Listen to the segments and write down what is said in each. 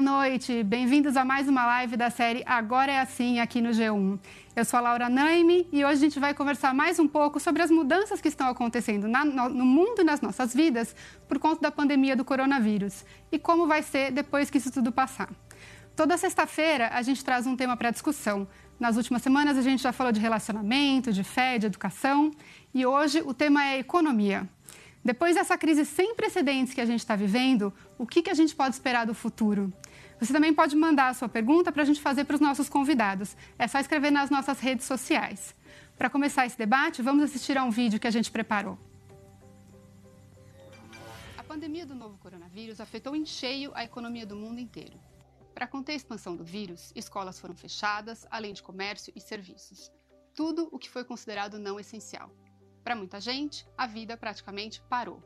Boa noite, bem-vindos a mais uma live da série Agora é Assim aqui no G1. Eu sou a Laura Naime e hoje a gente vai conversar mais um pouco sobre as mudanças que estão acontecendo na, no, no mundo e nas nossas vidas por conta da pandemia do coronavírus e como vai ser depois que isso tudo passar. Toda sexta-feira a gente traz um tema para discussão. Nas últimas semanas a gente já falou de relacionamento, de fé, de educação e hoje o tema é economia. Depois dessa crise sem precedentes que a gente está vivendo, o que, que a gente pode esperar do futuro? Você também pode mandar a sua pergunta para a gente fazer para os nossos convidados. É só escrever nas nossas redes sociais. Para começar esse debate, vamos assistir a um vídeo que a gente preparou. A pandemia do novo coronavírus afetou em cheio a economia do mundo inteiro. Para conter a expansão do vírus, escolas foram fechadas, além de comércio e serviços. Tudo o que foi considerado não essencial. Para muita gente, a vida praticamente parou.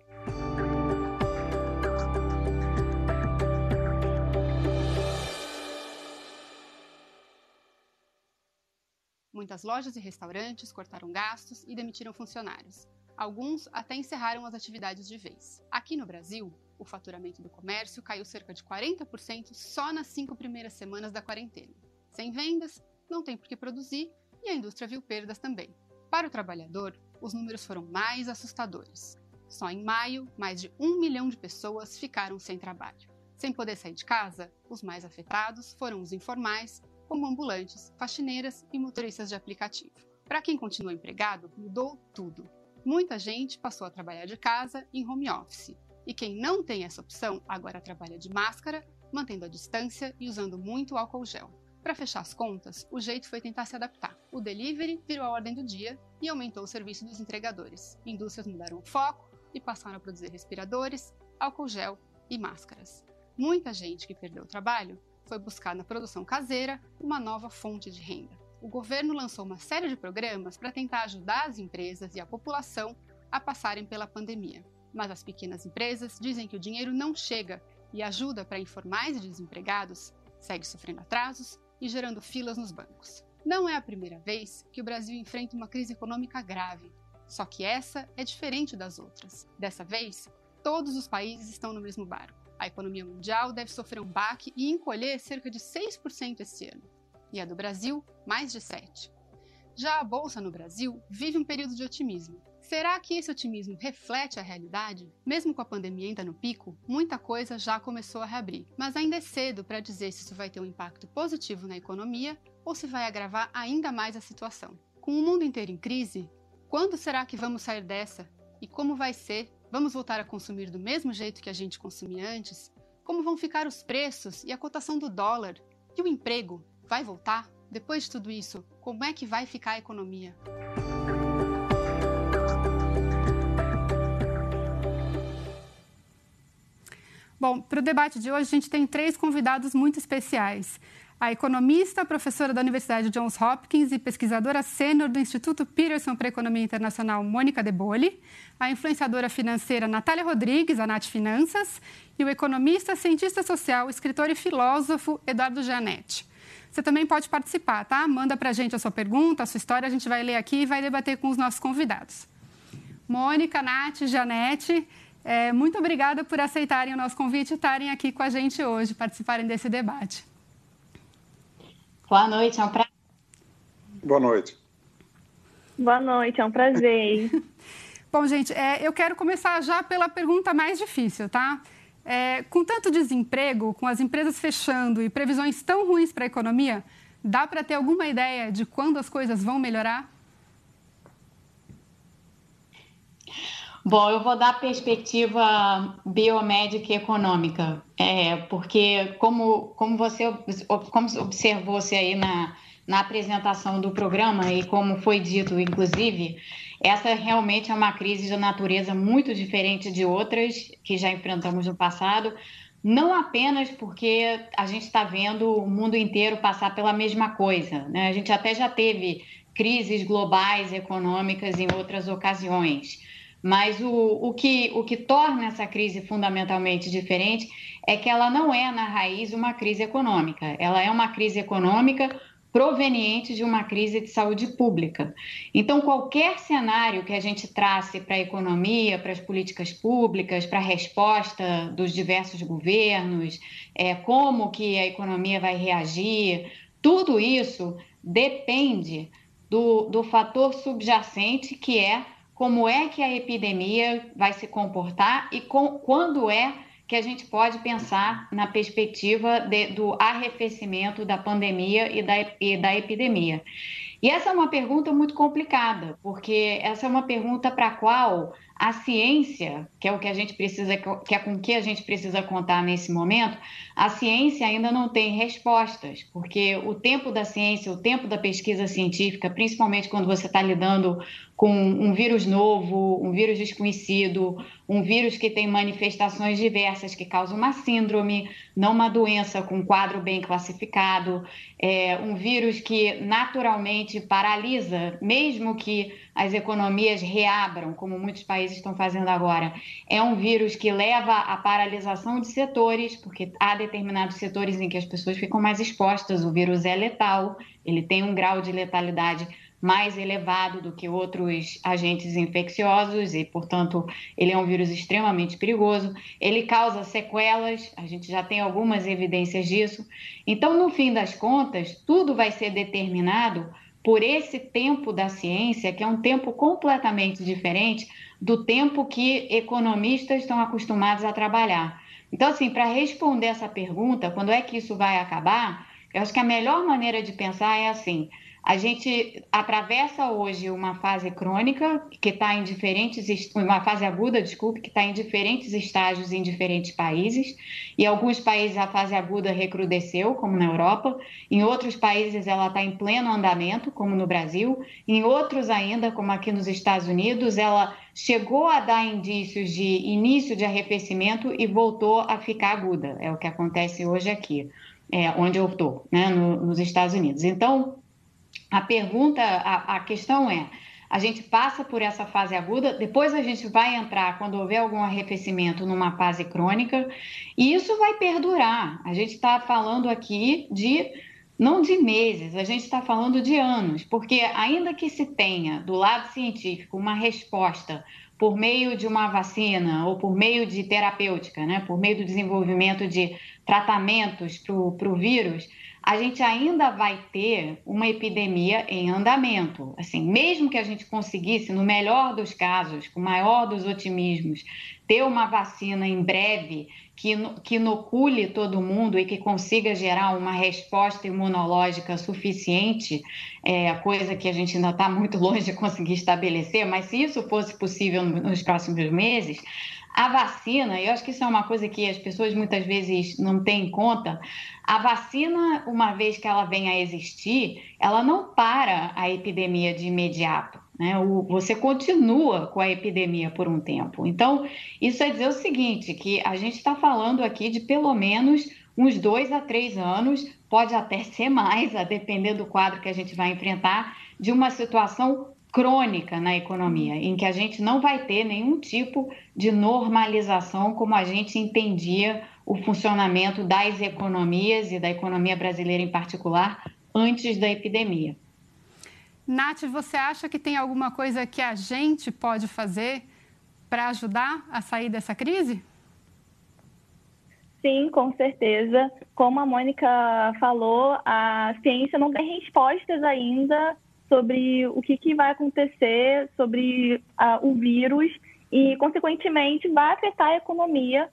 Muitas lojas e restaurantes cortaram gastos e demitiram funcionários. Alguns até encerraram as atividades de vez. Aqui no Brasil, o faturamento do comércio caiu cerca de 40% só nas cinco primeiras semanas da quarentena. Sem vendas, não tem por que produzir e a indústria viu perdas também. Para o trabalhador, os números foram mais assustadores. Só em maio, mais de um milhão de pessoas ficaram sem trabalho. Sem poder sair de casa, os mais afetados foram os informais, como ambulantes, faxineiras e motoristas de aplicativo. Para quem continua empregado, mudou tudo. Muita gente passou a trabalhar de casa em home office. E quem não tem essa opção agora trabalha de máscara, mantendo a distância e usando muito álcool gel. Para fechar as contas, o jeito foi tentar se adaptar. O delivery virou a ordem do dia e aumentou o serviço dos entregadores. Indústrias mudaram o foco e passaram a produzir respiradores, álcool gel e máscaras. Muita gente que perdeu o trabalho foi buscar na produção caseira uma nova fonte de renda. O governo lançou uma série de programas para tentar ajudar as empresas e a população a passarem pela pandemia. Mas as pequenas empresas dizem que o dinheiro não chega e a ajuda para informais e desempregados segue sofrendo atrasos e gerando filas nos bancos. Não é a primeira vez que o Brasil enfrenta uma crise econômica grave, só que essa é diferente das outras. Dessa vez, todos os países estão no mesmo barco. A economia mundial deve sofrer um baque e encolher cerca de 6% esse ano, e a do Brasil, mais de 7%. Já a bolsa no Brasil vive um período de otimismo. Será que esse otimismo reflete a realidade? Mesmo com a pandemia ainda no pico, muita coisa já começou a reabrir, mas ainda é cedo para dizer se isso vai ter um impacto positivo na economia ou se vai agravar ainda mais a situação. Com o mundo inteiro em crise, quando será que vamos sair dessa? E como vai ser? Vamos voltar a consumir do mesmo jeito que a gente consumia antes? Como vão ficar os preços e a cotação do dólar? E o emprego? Vai voltar? Depois de tudo isso, como é que vai ficar a economia? Bom, para o debate de hoje, a gente tem três convidados muito especiais. A economista, professora da Universidade Johns Hopkins e pesquisadora sênior do Instituto Peterson para Economia Internacional, Mônica De Bolle, a influenciadora financeira Natália Rodrigues, a Nath Finanças, e o economista, cientista social, escritor e filósofo Eduardo Gianetti. Você também pode participar, tá? Manda para a gente a sua pergunta, a sua história, a gente vai ler aqui e vai debater com os nossos convidados. Mônica, Nath, Janete, é, muito obrigada por aceitarem o nosso convite e estarem aqui com a gente hoje, participarem desse debate. Boa noite, é um prazer. Boa noite. Boa noite, é um prazer. Bom, gente, é, eu quero começar já pela pergunta mais difícil, tá? É, com tanto desemprego, com as empresas fechando e previsões tão ruins para a economia, dá para ter alguma ideia de quando as coisas vão melhorar? Bom, eu vou dar perspectiva biomédica e econômica, é, porque como, como você como observou-se aí na, na apresentação do programa e como foi dito, inclusive, essa realmente é uma crise de natureza muito diferente de outras que já enfrentamos no passado, não apenas porque a gente está vendo o mundo inteiro passar pela mesma coisa, né? A gente até já teve crises globais econômicas em outras ocasiões mas o, o, que, o que torna essa crise fundamentalmente diferente é que ela não é, na raiz, uma crise econômica. Ela é uma crise econômica proveniente de uma crise de saúde pública. Então, qualquer cenário que a gente trace para a economia, para as políticas públicas, para a resposta dos diversos governos, é, como que a economia vai reagir, tudo isso depende do, do fator subjacente que é como é que a epidemia vai se comportar e com, quando é que a gente pode pensar na perspectiva de, do arrefecimento da pandemia e da, e da epidemia. E essa é uma pergunta muito complicada, porque essa é uma pergunta para a qual a ciência, que é o que a gente precisa, que é com que a gente precisa contar nesse momento, a ciência ainda não tem respostas, porque o tempo da ciência, o tempo da pesquisa científica, principalmente quando você está lidando com um vírus novo, um vírus desconhecido, um vírus que tem manifestações diversas, que causa uma síndrome, não uma doença com quadro bem classificado, é um vírus que naturalmente paralisa, mesmo que as economias reabram, como muitos países estão fazendo agora. É um vírus que leva à paralisação de setores, porque há determinados setores em que as pessoas ficam mais expostas. O vírus é letal, ele tem um grau de letalidade mais elevado do que outros agentes infecciosos e, portanto, ele é um vírus extremamente perigoso. Ele causa sequelas, a gente já tem algumas evidências disso. Então, no fim das contas, tudo vai ser determinado por esse tempo da ciência, que é um tempo completamente diferente do tempo que economistas estão acostumados a trabalhar. Então, assim, para responder essa pergunta, quando é que isso vai acabar? Eu acho que a melhor maneira de pensar é assim: a gente atravessa hoje uma fase crônica que está em diferentes, uma fase aguda, desculpe, que está em diferentes estágios em diferentes países. E alguns países a fase aguda recrudesceu, como na Europa. Em outros países ela está em pleno andamento, como no Brasil. Em outros ainda, como aqui nos Estados Unidos, ela chegou a dar indícios de início de arrefecimento e voltou a ficar aguda. É o que acontece hoje aqui, é, onde eu estou, né, no, nos Estados Unidos. Então a pergunta, a, a questão é: a gente passa por essa fase aguda, depois a gente vai entrar, quando houver algum arrefecimento, numa fase crônica, e isso vai perdurar. A gente está falando aqui de não de meses, a gente está falando de anos, porque ainda que se tenha do lado científico uma resposta por meio de uma vacina ou por meio de terapêutica, né, por meio do desenvolvimento de tratamentos para o vírus, a gente ainda vai ter uma epidemia em andamento. Assim, mesmo que a gente conseguisse, no melhor dos casos, com o maior dos otimismos, ter uma vacina em breve que, que inocule todo mundo e que consiga gerar uma resposta imunológica suficiente, é, coisa que a gente ainda está muito longe de conseguir estabelecer, mas se isso fosse possível nos próximos meses, a vacina, eu acho que isso é uma coisa que as pessoas muitas vezes não têm em conta. A vacina, uma vez que ela venha a existir, ela não para a epidemia de imediato. Né? Você continua com a epidemia por um tempo. Então, isso é dizer o seguinte: que a gente está falando aqui de pelo menos uns dois a três anos, pode até ser mais, a depender do quadro que a gente vai enfrentar, de uma situação crônica na economia, em que a gente não vai ter nenhum tipo de normalização como a gente entendia o funcionamento das economias e da economia brasileira em particular antes da epidemia. Nath, você acha que tem alguma coisa que a gente pode fazer para ajudar a sair dessa crise? Sim, com certeza. Como a Mônica falou, a ciência não tem respostas ainda sobre o que, que vai acontecer sobre o vírus e, consequentemente, vai afetar a economia,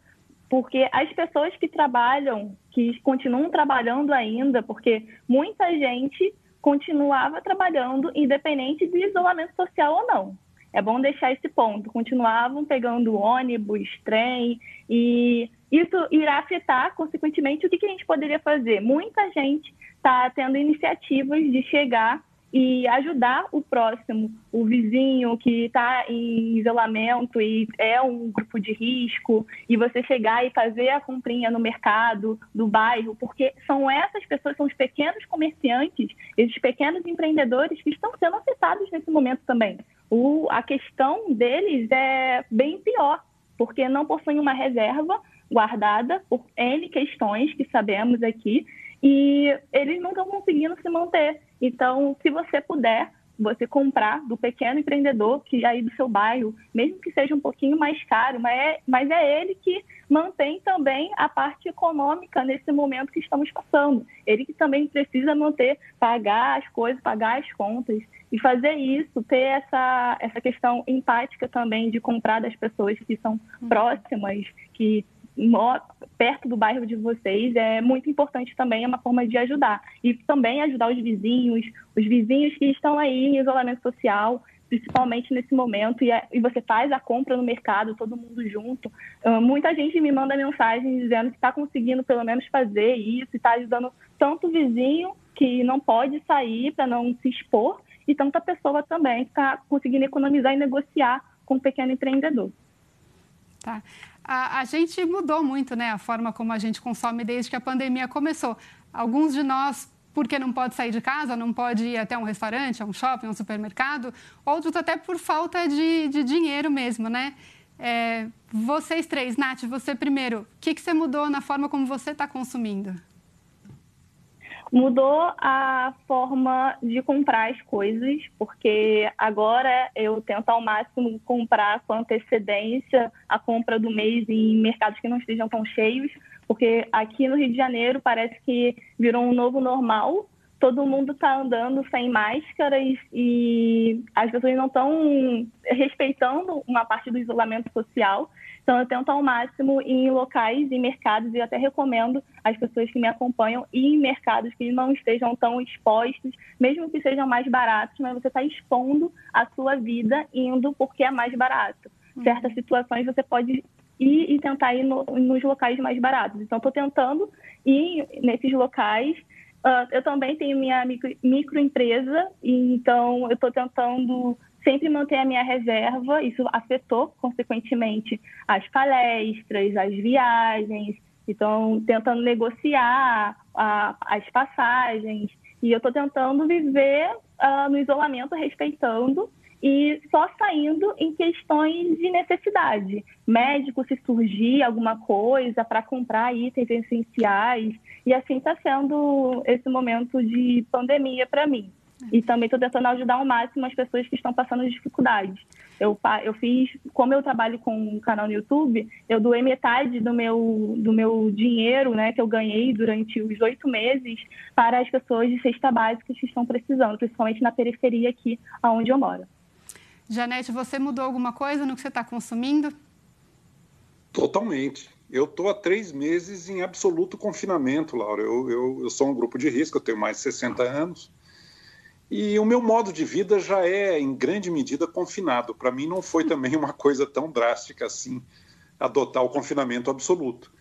porque as pessoas que trabalham, que continuam trabalhando ainda, porque muita gente continuava trabalhando independente do isolamento social ou não. É bom deixar esse ponto. Continuavam pegando ônibus, trem, e isso irá afetar, consequentemente, o que, que a gente poderia fazer? Muita gente está tendo iniciativas de chegar e ajudar o próximo, o vizinho que está em isolamento e é um grupo de risco, e você chegar e fazer a comprinha no mercado, do bairro, porque são essas pessoas, são os pequenos comerciantes, esses pequenos empreendedores que estão sendo afetados nesse momento também. O, a questão deles é bem pior, porque não possuem uma reserva guardada por N questões que sabemos aqui, e eles não estão conseguindo se manter. Então, se você puder, você comprar do pequeno empreendedor que aí do seu bairro, mesmo que seja um pouquinho mais caro, mas é, mas é ele que mantém também a parte econômica nesse momento que estamos passando. Ele que também precisa manter, pagar as coisas, pagar as contas e fazer isso, ter essa, essa questão empática também de comprar das pessoas que são uhum. próximas, que perto do bairro de vocês é muito importante também, é uma forma de ajudar. E também ajudar os vizinhos, os vizinhos que estão aí em isolamento social, principalmente nesse momento, e, é, e você faz a compra no mercado, todo mundo junto. Uh, muita gente me manda mensagem dizendo que está conseguindo pelo menos fazer isso, está ajudando tanto o vizinho que não pode sair para não se expor, e tanta pessoa também que está conseguindo economizar e negociar com o pequeno empreendedor. Tá a, a, gente mudou muito né, a forma como a gente consome desde que a pandemia começou. Alguns de nós, porque não pode sair de casa, não pode ir até um restaurante, a um shopping, a um supermercado, outros até por falta de, de dinheiro mesmo, né? É, vocês três, Nath, você primeiro, o que, que você mudou na forma como você está consumindo? Mudou a forma de comprar as coisas, porque agora eu tento ao máximo comprar com antecedência a compra do mês em mercados que não estejam tão cheios, porque aqui no Rio de Janeiro parece que virou um novo normal. Todo mundo está andando sem máscaras e as pessoas não estão respeitando uma parte do isolamento social. Então, eu tento ao máximo ir em locais, em mercados, e até recomendo às pessoas que me acompanham ir em mercados que não estejam tão expostos, mesmo que sejam mais baratos, mas você está expondo a sua vida indo porque é mais barato. Uhum. Certas situações você pode ir e tentar ir no, nos locais mais baratos. Então, estou tentando ir nesses locais. Uh, eu também tenho minha micro, microempresa, então eu estou tentando sempre manter a minha reserva. Isso afetou, consequentemente, as palestras, as viagens. Então, tentando negociar a, as passagens. E eu estou tentando viver uh, no isolamento, respeitando e só saindo em questões de necessidade. Médico, se surgir alguma coisa para comprar itens essenciais. E assim está sendo esse momento de pandemia para mim. E também estou tentando ajudar ao máximo as pessoas que estão passando dificuldades. Eu, eu fiz, como eu trabalho com um canal no YouTube, eu doei metade do meu, do meu dinheiro né, que eu ganhei durante os oito meses para as pessoas de cesta básica que estão precisando, principalmente na periferia aqui onde eu moro. Janete, você mudou alguma coisa no que você está consumindo? Totalmente. Eu estou há três meses em absoluto confinamento, Laura. Eu, eu, eu, sou um grupo de risco, eu tenho mais de 60 anos. E o meu modo de vida já é, em grande medida, confinado. Para mim, não foi também uma coisa tão drástica assim adotar o confinamento absoluto.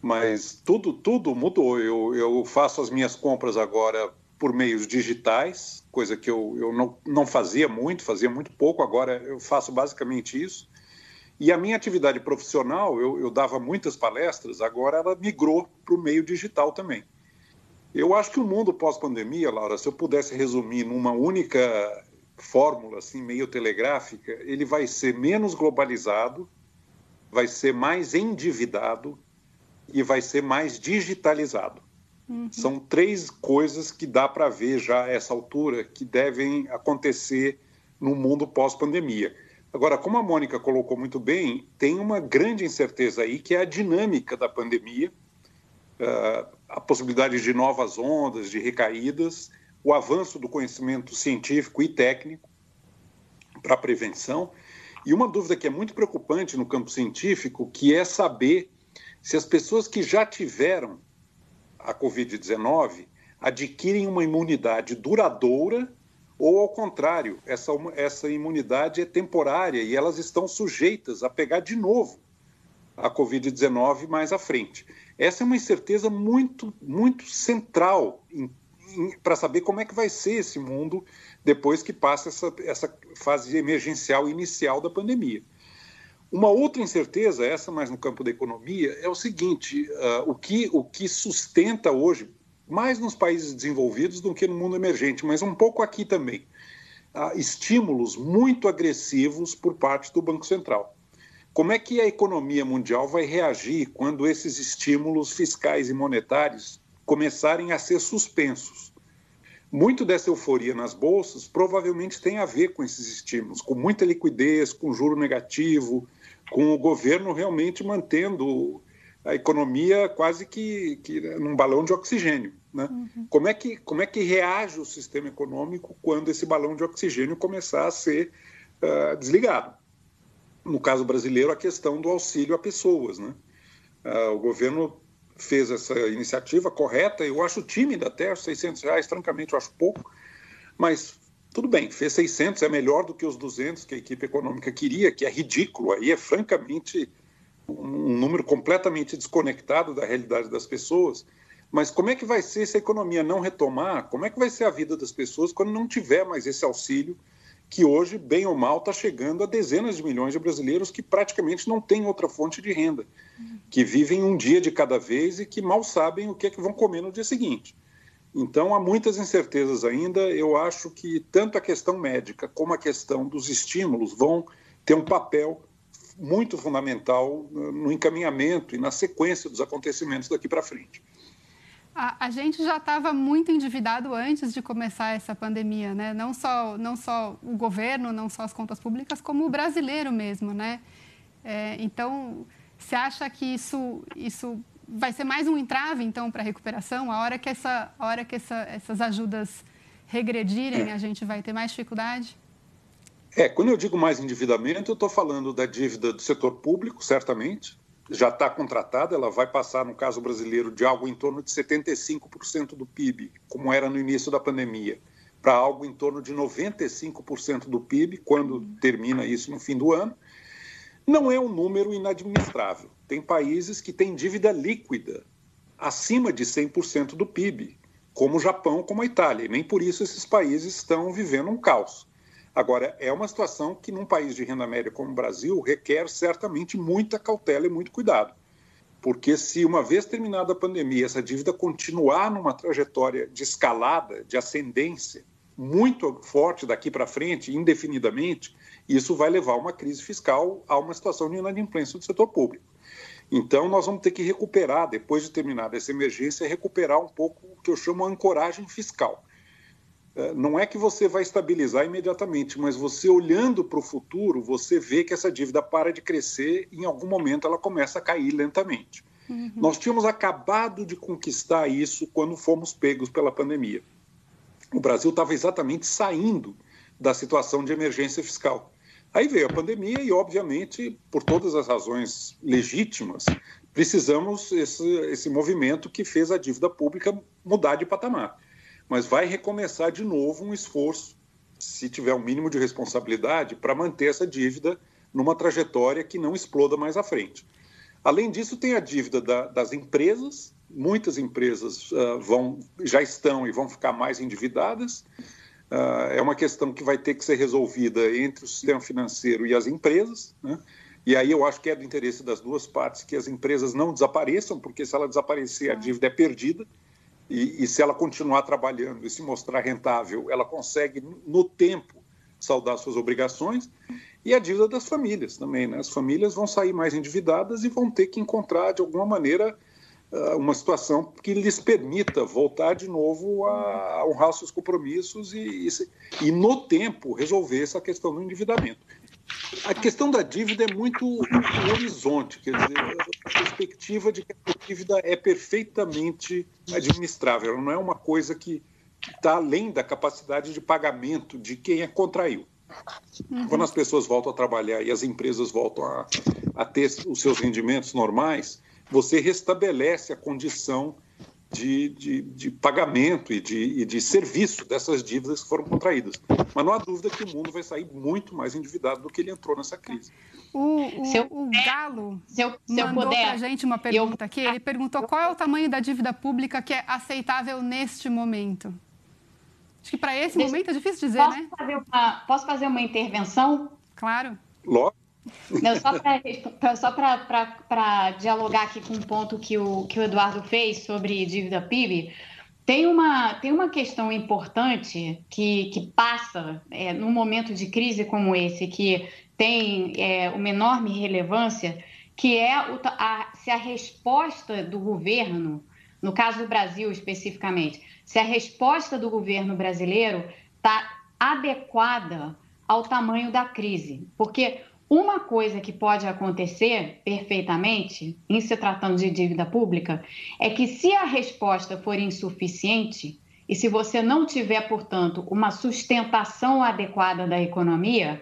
Mas tudo, tudo mudou. Eu, eu faço as minhas compras agora por meios digitais, coisa que eu, eu não, não fazia muito, fazia muito pouco, agora eu faço basicamente isso. E a minha atividade profissional, eu, eu dava muitas palestras, agora ela migrou para o meio digital também. Eu acho que o mundo pós-pandemia, Laura, se eu pudesse resumir numa única fórmula, assim, meio telegráfica, ele vai ser menos globalizado, vai ser mais endividado e vai ser mais digitalizado. Uhum. São três coisas que dá para ver já a essa altura que devem acontecer no mundo pós-pandemia. Agora, como a Mônica colocou muito bem, tem uma grande incerteza aí que é a dinâmica da pandemia. Uh, a possibilidade de novas ondas, de recaídas, o avanço do conhecimento científico e técnico para a prevenção. E uma dúvida que é muito preocupante no campo científico, que é saber se as pessoas que já tiveram a Covid-19 adquirem uma imunidade duradoura ou, ao contrário, essa, essa imunidade é temporária e elas estão sujeitas a pegar de novo a Covid-19 mais à frente. Essa é uma incerteza muito, muito central para saber como é que vai ser esse mundo depois que passa essa, essa fase emergencial inicial da pandemia. Uma outra incerteza, essa mais no campo da economia, é o seguinte: uh, o, que, o que sustenta hoje, mais nos países desenvolvidos do que no mundo emergente, mas um pouco aqui também, uh, estímulos muito agressivos por parte do Banco Central. Como é que a economia mundial vai reagir quando esses estímulos fiscais e monetários começarem a ser suspensos. Muito dessa euforia nas bolsas provavelmente tem a ver com esses estímulos, com muita liquidez, com juro negativo, com o governo realmente mantendo a economia quase que, que num balão de oxigênio. Né? Uhum. Como, é que, como é que reage o sistema econômico quando esse balão de oxigênio começar a ser uh, desligado? No caso brasileiro, a questão do auxílio a pessoas. Né? Uh, o governo fez essa iniciativa correta, eu acho tímida até, 600 reais, francamente, eu acho pouco, mas tudo bem, fez 600, é melhor do que os 200 que a equipe econômica queria, que é ridículo, aí é francamente um número completamente desconectado da realidade das pessoas. Mas como é que vai ser se a economia não retomar? Como é que vai ser a vida das pessoas quando não tiver mais esse auxílio que hoje, bem ou mal, está chegando a dezenas de milhões de brasileiros que praticamente não têm outra fonte de renda, que vivem um dia de cada vez e que mal sabem o que é que vão comer no dia seguinte. Então, há muitas incertezas ainda. Eu acho que tanto a questão médica como a questão dos estímulos vão ter um papel muito fundamental no encaminhamento e na sequência dos acontecimentos daqui para frente. A, a, gente já estava muito endividado antes de começar essa pandemia, né? Não só, não só o governo, não só as contas públicas, como o brasileiro mesmo, né? É, então, você acha que isso, isso vai ser mais um entrave, então, para a recuperação? A hora que, essa, a hora que essa, essas ajudas regredirem, a gente vai ter mais dificuldade? É, quando eu digo mais endividamento, eu estou falando da dívida do setor público, certamente, já está contratada, ela vai passar, no caso brasileiro, de algo em torno de 75% do PIB, como era no início da pandemia, para algo em torno de 95% do PIB, quando termina isso no fim do ano. Não é um número inadministrável. Tem países que têm dívida líquida acima de 100% do PIB, como o Japão, como a Itália, e nem por isso esses países estão vivendo um caos. Agora, é uma situação que, num país de renda média como o Brasil, requer certamente muita cautela e muito cuidado. Porque, se uma vez terminada a pandemia, essa dívida continuar numa trajetória de escalada, de ascendência, muito forte daqui para frente, indefinidamente, isso vai levar a uma crise fiscal, a uma situação de inadimplência do setor público. Então, nós vamos ter que recuperar, depois de terminada essa emergência, recuperar um pouco o que eu chamo de ancoragem fiscal. É, não é que você vai estabilizar imediatamente, mas você olhando para o futuro, você vê que essa dívida para de crescer e em algum momento ela começa a cair lentamente. Uhum. Nós tínhamos acabado de conquistar isso quando fomos pegos pela pandemia. O Brasil estava exatamente saindo da situação de emergência fiscal. Aí veio a pandemia e, obviamente, por todas as razões legítimas, precisamos esse, esse movimento que fez a dívida pública mudar de patamar mas vai recomeçar de novo um esforço, se tiver um mínimo de responsabilidade, para manter essa dívida numa trajetória que não exploda mais à frente. Além disso, tem a dívida da, das empresas. Muitas empresas uh, vão, já estão e vão ficar mais endividadas. Uh, é uma questão que vai ter que ser resolvida entre o sistema financeiro e as empresas. Né? E aí eu acho que é do interesse das duas partes que as empresas não desapareçam, porque se ela desaparecer, a dívida é perdida. E, e, se ela continuar trabalhando e se mostrar rentável, ela consegue, no tempo, saldar suas obrigações. E a dívida das famílias também. Né? As famílias vão sair mais endividadas e vão ter que encontrar, de alguma maneira, ah, uma situação que lhes permita voltar de novo a honrar seus compromissos e, e, e no tempo, resolver essa questão do endividamento. A questão da dívida é muito um horizonte, quer dizer, a perspectiva de que a dívida é perfeitamente administrável, ela não é uma coisa que está além da capacidade de pagamento de quem a contraiu. Uhum. Quando as pessoas voltam a trabalhar e as empresas voltam a, a ter os seus rendimentos normais, você restabelece a condição de, de, de pagamento e de, e de serviço dessas dívidas que foram contraídas. Mas não há dúvida que o mundo vai sair muito mais endividado do que ele entrou nessa crise. O, o, eu, o Galo se eu, se mandou para a gente uma pergunta eu... aqui. Ele perguntou qual é o tamanho da dívida pública que é aceitável neste momento. Acho que para esse Deixa... momento é difícil dizer, posso né? Fazer uma, posso fazer uma intervenção? Claro. Logo. Não, só para dialogar aqui com um ponto que o, que o Eduardo fez sobre dívida PIB, tem uma, tem uma questão importante que, que passa é, num momento de crise como esse, que tem é, uma enorme relevância, que é a, se a resposta do governo no caso do Brasil especificamente, se a resposta do governo brasileiro está adequada ao tamanho da crise. Porque uma coisa que pode acontecer perfeitamente, em se tratando de dívida pública, é que se a resposta for insuficiente e se você não tiver, portanto, uma sustentação adequada da economia,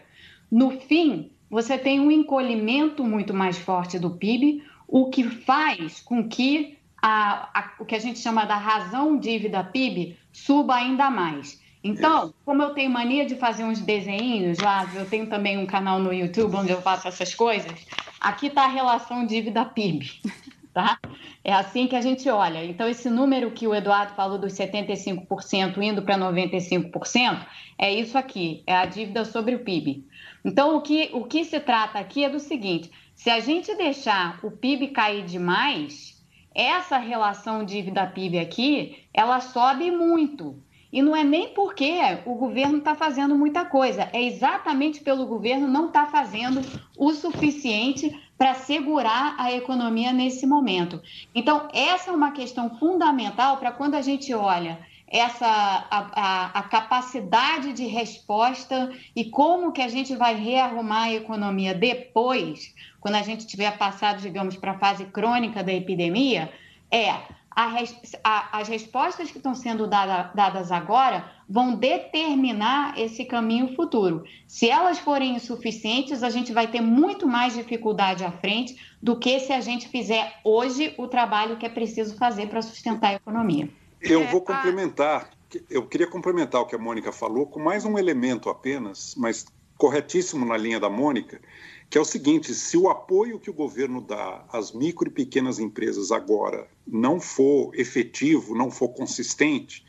no fim, você tem um encolhimento muito mais forte do PIB, o que faz com que a, a, o que a gente chama da razão dívida PIB suba ainda mais. Então, como eu tenho mania de fazer uns desenhos lá, eu tenho também um canal no YouTube onde eu faço essas coisas, aqui está a relação dívida PIB, tá? É assim que a gente olha. Então, esse número que o Eduardo falou dos 75% indo para 95%, é isso aqui, é a dívida sobre o PIB. Então, o que, o que se trata aqui é do seguinte, se a gente deixar o PIB cair demais, essa relação dívida-PIB aqui, ela sobe muito. E não é nem porque o governo está fazendo muita coisa, é exatamente pelo governo não estar tá fazendo o suficiente para segurar a economia nesse momento. Então, essa é uma questão fundamental para quando a gente olha essa a, a, a, capacidade de resposta e como que a gente vai rearrumar a economia depois, quando a gente tiver passado, digamos, para a fase crônica da epidemia, é as respostas que estão sendo dada, dadas agora vão determinar esse caminho futuro. Se elas forem insuficientes, a gente vai ter muito mais dificuldade à frente do que se a gente fizer hoje o trabalho que é preciso fazer para sustentar a economia. Eu vou complementar, eu queria complementar o que a Mônica falou com mais um elemento apenas, mas corretíssimo na linha da Mônica, que é o seguinte: se o apoio que o governo dá às micro e pequenas empresas agora não for efetivo, não for consistente,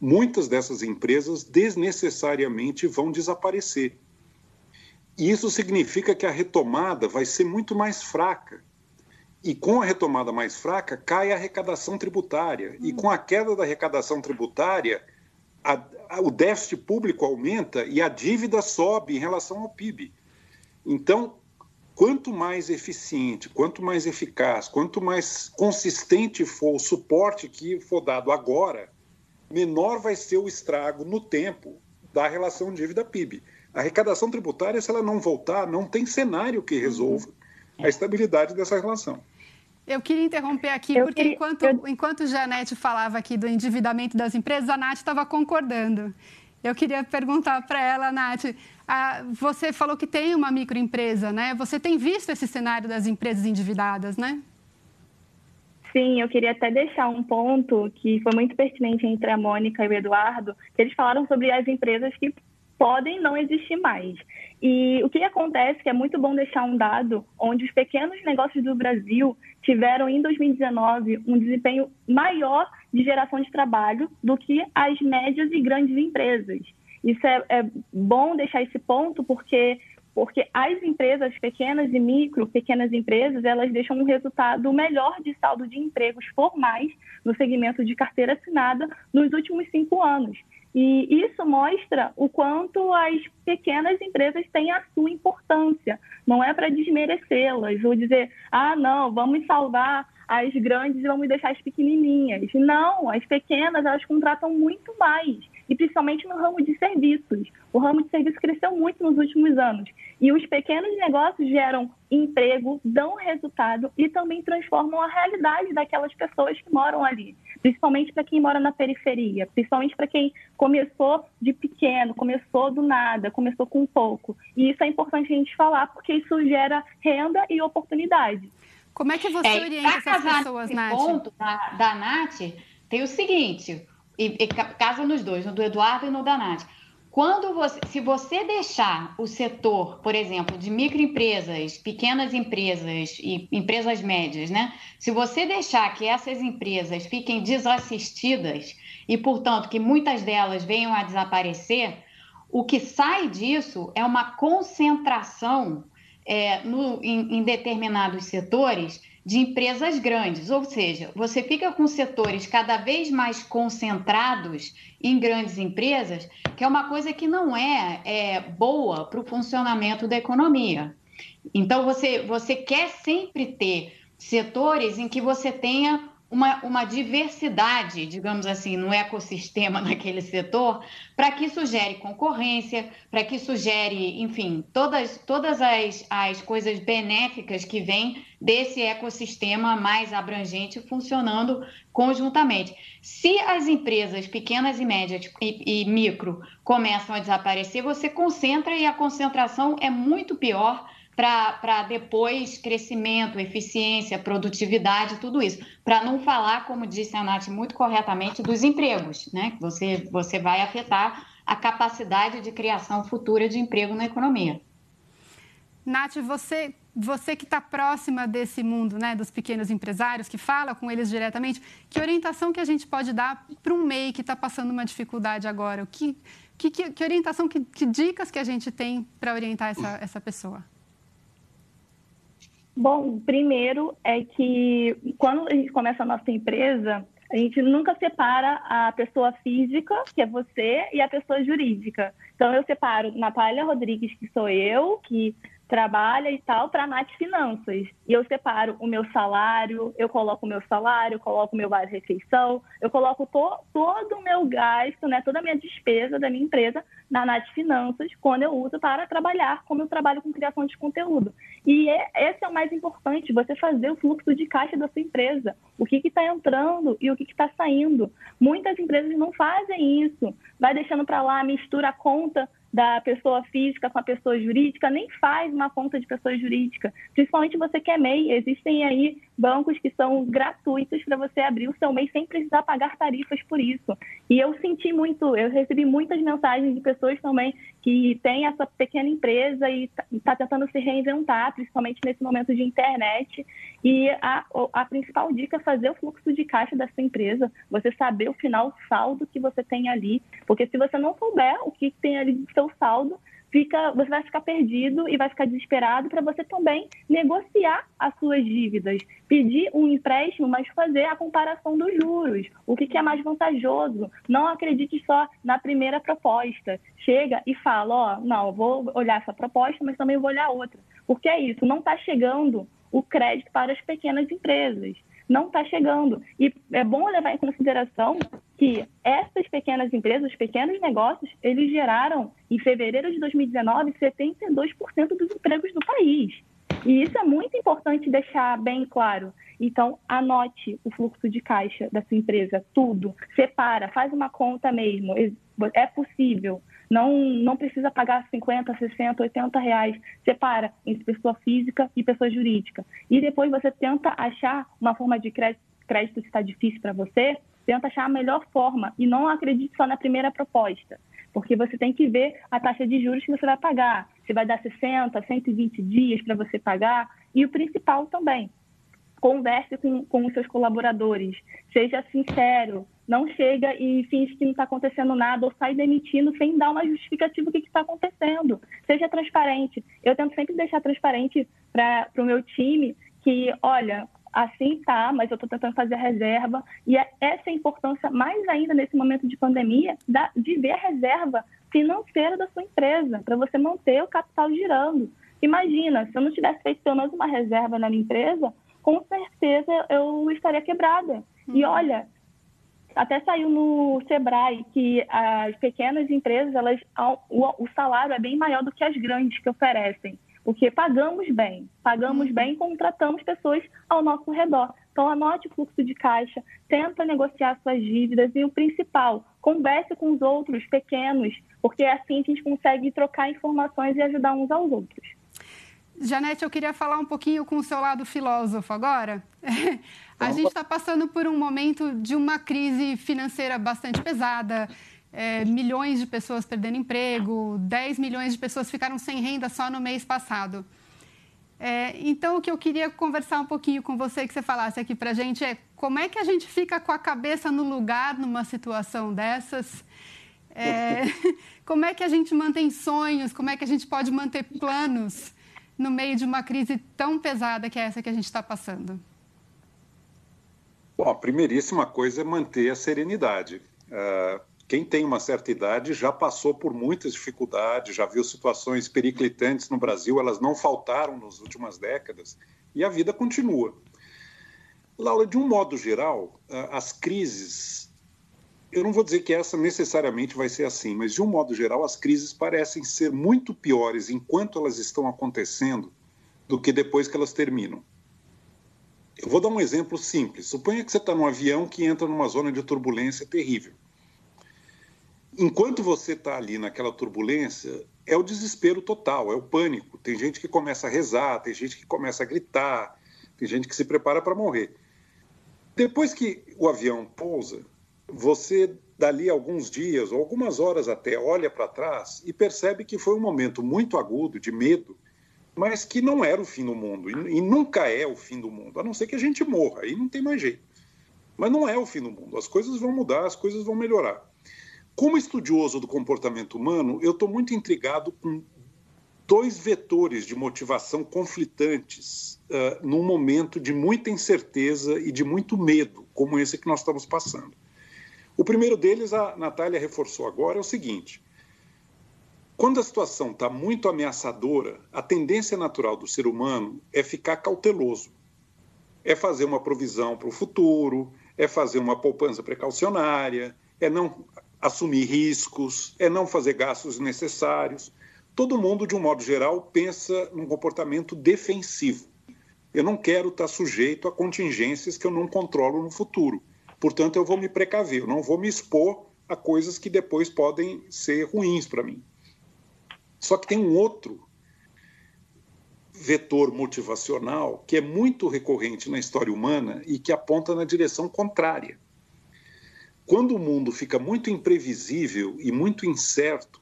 muitas dessas empresas desnecessariamente vão desaparecer. E isso significa que a retomada vai ser muito mais fraca. E com a retomada mais fraca, cai a arrecadação tributária. E com a queda da arrecadação tributária, a, a, o déficit público aumenta e a dívida sobe em relação ao PIB. Então, quanto mais eficiente, quanto mais eficaz, quanto mais consistente for o suporte que for dado agora, menor vai ser o estrago no tempo da relação dívida-PIB. A arrecadação tributária, se ela não voltar, não tem cenário que resolva a estabilidade dessa relação. Eu queria interromper aqui, eu porque queria... enquanto, eu... enquanto Janete falava aqui do endividamento das empresas, a Nath estava concordando. Eu queria perguntar para ela, Nath, você falou que tem uma microempresa, né? Você tem visto esse cenário das empresas endividadas, né? Sim, eu queria até deixar um ponto que foi muito pertinente entre a Mônica e o Eduardo, que eles falaram sobre as empresas que podem não existir mais. E o que acontece, que é muito bom deixar um dado, onde os pequenos negócios do Brasil tiveram em 2019 um desempenho maior de geração de trabalho do que as médias e grandes empresas. Isso é, é bom deixar esse ponto porque porque as empresas pequenas e micro, pequenas empresas, elas deixam um resultado melhor de saldo de empregos formais no segmento de carteira assinada nos últimos cinco anos. E isso mostra o quanto as pequenas empresas têm a sua importância. Não é para desmerecê-las ou dizer, ah, não, vamos salvar as grandes e vamos deixar as pequenininhas. Não, as pequenas elas contratam muito mais e principalmente no ramo de serviços. O ramo de serviços cresceu muito nos últimos anos e os pequenos negócios geram emprego, dão resultado e também transformam a realidade daquelas pessoas que moram ali principalmente para quem mora na periferia, principalmente para quem começou de pequeno, começou do nada, começou com pouco. E isso é importante a gente falar, porque isso gera renda e oportunidade. Como é que você é, orienta essas pessoas, Nath? ponto da, da Nath, tem o seguinte, e, e casa nos dois, no do Eduardo e no da Nath. Quando você, se você deixar o setor, por exemplo, de microempresas, pequenas empresas e empresas médias, né? Se você deixar que essas empresas fiquem desassistidas e, portanto, que muitas delas venham a desaparecer, o que sai disso é uma concentração é, no, em, em determinados setores de empresas grandes, ou seja, você fica com setores cada vez mais concentrados em grandes empresas, que é uma coisa que não é, é boa para o funcionamento da economia. Então, você, você quer sempre ter setores em que você tenha uma, uma diversidade, digamos assim, no ecossistema naquele setor, para que isso gere concorrência, para que isso gere, enfim, todas, todas as, as coisas benéficas que vêm desse ecossistema mais abrangente funcionando conjuntamente. Se as empresas pequenas e médias e, e micro começam a desaparecer, você concentra e a concentração é muito pior para depois crescimento, eficiência, produtividade, tudo isso. Para não falar, como disse a Nath muito corretamente, dos empregos, né? Você, você vai afetar a capacidade de criação futura de emprego na economia. Nath, você, você que está próxima desse mundo, né, dos pequenos empresários, que fala com eles diretamente, que orientação que a gente pode dar para um MEI que está passando uma dificuldade agora? Que, que, que orientação, que, que dicas que a gente tem para orientar essa, essa pessoa? Bom, primeiro é que quando a gente começa a nossa empresa, a gente nunca separa a pessoa física, que é você, e a pessoa jurídica. Então, eu separo Natália Rodrigues, que sou eu, que trabalha e tal para a Nath Finanças. E eu separo o meu salário, eu coloco o meu salário, coloco o meu vale refeição, eu coloco to, todo o meu gasto, né, toda a minha despesa da minha empresa na Nath Finanças, quando eu uso para trabalhar, como eu trabalho com criação de conteúdo. E é, esse é o mais importante, você fazer o fluxo de caixa da sua empresa. O que está entrando e o que está saindo. Muitas empresas não fazem isso. Vai deixando para lá, mistura a conta da pessoa física com a pessoa jurídica, nem faz uma conta de pessoa jurídica. Principalmente você que é MEI, existem aí bancos que são gratuitos para você abrir o seu MEI sem precisar pagar tarifas por isso. E eu senti muito, eu recebi muitas mensagens de pessoas também que têm essa pequena empresa e está tá tentando se reinventar, principalmente nesse momento de internet. E a, a principal dica é fazer o fluxo de caixa da sua empresa, você saber o final saldo que você tem ali, porque se você não souber o que tem ali do seu saldo, fica, você vai ficar perdido e vai ficar desesperado para você também negociar as suas dívidas, pedir um empréstimo, mas fazer a comparação dos juros, o que, que é mais vantajoso. Não acredite só na primeira proposta. Chega e fala, ó, oh, não, vou olhar essa proposta, mas também vou olhar outra. Porque é isso, não está chegando o crédito para as pequenas empresas não está chegando. E é bom levar em consideração que essas pequenas empresas, os pequenos negócios, eles geraram, em fevereiro de 2019, 72% dos empregos do país. E isso é muito importante deixar bem claro. Então, anote o fluxo de caixa da sua empresa, tudo. Separa, faz uma conta mesmo. É possível. Não, não precisa pagar 50, 60, 80 reais. Separa entre pessoa física e pessoa jurídica. E depois você tenta achar uma forma de crédito, crédito que está difícil para você, tenta achar a melhor forma. E não acredite só na primeira proposta. Porque você tem que ver a taxa de juros que você vai pagar. Se vai dar 60, 120 dias para você pagar. E o principal também, converse com, com os seus colaboradores. Seja sincero, não chega e finge que não está acontecendo nada ou sai demitindo sem dar uma justificativa do que está acontecendo. Seja transparente. Eu tento sempre deixar transparente para o meu time que, olha, assim tá, mas eu estou tentando fazer a reserva. E é essa é a importância, mais ainda nesse momento de pandemia, da, de ver a reserva financeira da sua empresa, para você manter o capital girando. Imagina, se eu não tivesse feito pelo menos uma reserva na minha empresa, com certeza eu estaria quebrada. Uhum. E olha, até saiu no Sebrae que as pequenas empresas, elas, o, o salário é bem maior do que as grandes que oferecem, porque pagamos bem, pagamos uhum. bem e contratamos pessoas ao nosso redor. Então, anote o fluxo de caixa, tenta negociar suas dívidas e o principal, converse com os outros pequenos, porque é assim que a gente consegue trocar informações e ajudar uns aos outros. Janete, eu queria falar um pouquinho com o seu lado filósofo agora. A gente está passando por um momento de uma crise financeira bastante pesada. É, milhões de pessoas perdendo emprego, 10 milhões de pessoas ficaram sem renda só no mês passado. É, então, o que eu queria conversar um pouquinho com você, que você falasse aqui para a gente, é como é que a gente fica com a cabeça no lugar numa situação dessas? É, como é que a gente mantém sonhos? Como é que a gente pode manter planos no meio de uma crise tão pesada que é essa que a gente está passando? Bom, a primeiríssima coisa é manter a serenidade. Uh, quem tem uma certa idade já passou por muitas dificuldades, já viu situações periclitantes no Brasil, elas não faltaram nas últimas décadas e a vida continua. Laura, de um modo geral, as crises, eu não vou dizer que essa necessariamente vai ser assim, mas de um modo geral, as crises parecem ser muito piores enquanto elas estão acontecendo do que depois que elas terminam. Eu vou dar um exemplo simples. Suponha que você está num avião que entra numa zona de turbulência terrível. Enquanto você está ali naquela turbulência, é o desespero total, é o pânico. Tem gente que começa a rezar, tem gente que começa a gritar, tem gente que se prepara para morrer. Depois que o avião pousa, você, dali alguns dias ou algumas horas até, olha para trás e percebe que foi um momento muito agudo de medo, mas que não era o fim do mundo e, nunca é o fim do mundo, a não ser que a gente morra, aí não tem mais jeito. Mas não é o fim do mundo, as coisas vão mudar, as coisas vão melhorar. Como estudioso do comportamento humano, eu estou muito intrigado com dois vetores de motivação conflitantes uh, num momento de muita incerteza e de muito medo, como esse que nós estamos passando. O primeiro deles, a Natália reforçou agora, é o seguinte: quando a situação está muito ameaçadora, a tendência natural do ser humano é ficar cauteloso, é fazer uma provisão para o futuro, é fazer uma poupança precaucionária, é não assumir riscos, é não fazer gastos necessários. Todo mundo, de um modo geral, pensa num comportamento defensivo. Eu não quero estar sujeito a contingências que eu não controlo no futuro. Portanto, eu vou me precaver, eu não vou me expor a coisas que depois podem ser ruins para mim. Só que tem um outro vetor motivacional que é muito recorrente na história humana e que aponta na direção contrária. Quando o mundo fica muito imprevisível e muito incerto,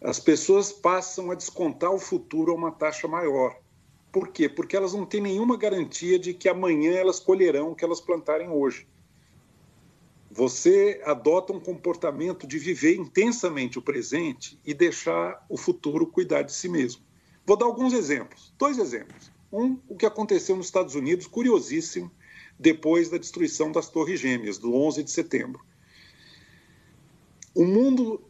as pessoas passam a descontar o futuro a uma taxa maior. Por quê? Porque elas não têm nenhuma garantia de que amanhã elas colherão o que elas plantarem hoje. Você adota um comportamento de viver intensamente o presente e deixar o futuro cuidar de si mesmo. Vou dar alguns exemplos, dois exemplos. Um, o que aconteceu nos Estados Unidos, curiosíssimo, depois da destruição das Torres Gêmeas, do 11 de setembro. O mundo,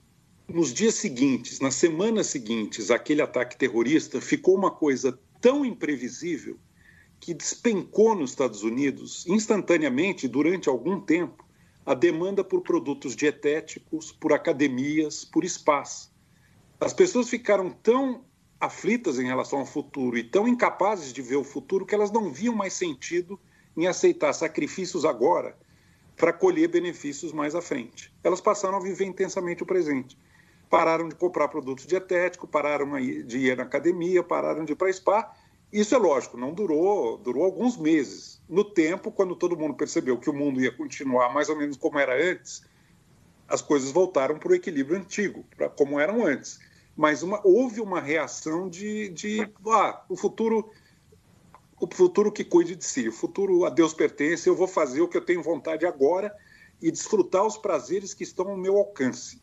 nos dias seguintes, nas semanas seguintes, aquele ataque terrorista ficou uma coisa tão imprevisível que despencou nos Estados Unidos, instantaneamente, durante algum tempo, a demanda por produtos dietéticos, por academias, por spas. As pessoas ficaram tão aflitas em relação ao futuro e tão incapazes de ver o futuro que elas não viam mais sentido em aceitar sacrifícios agora para colher benefícios mais à frente. Elas passaram a viver intensamente o presente. Pararam de comprar produtos dietéticos, pararam de ir na academia, pararam de ir para spa. Isso é lógico, não durou, durou alguns meses. No tempo, quando todo mundo percebeu que o mundo ia continuar mais ou menos como era antes, as coisas voltaram para o equilíbrio antigo, para como eram antes. Mas uma, houve uma reação de, de ah, o futuro o futuro que cuide de si. O futuro a Deus pertence, eu vou fazer o que eu tenho vontade agora e desfrutar os prazeres que estão ao meu alcance.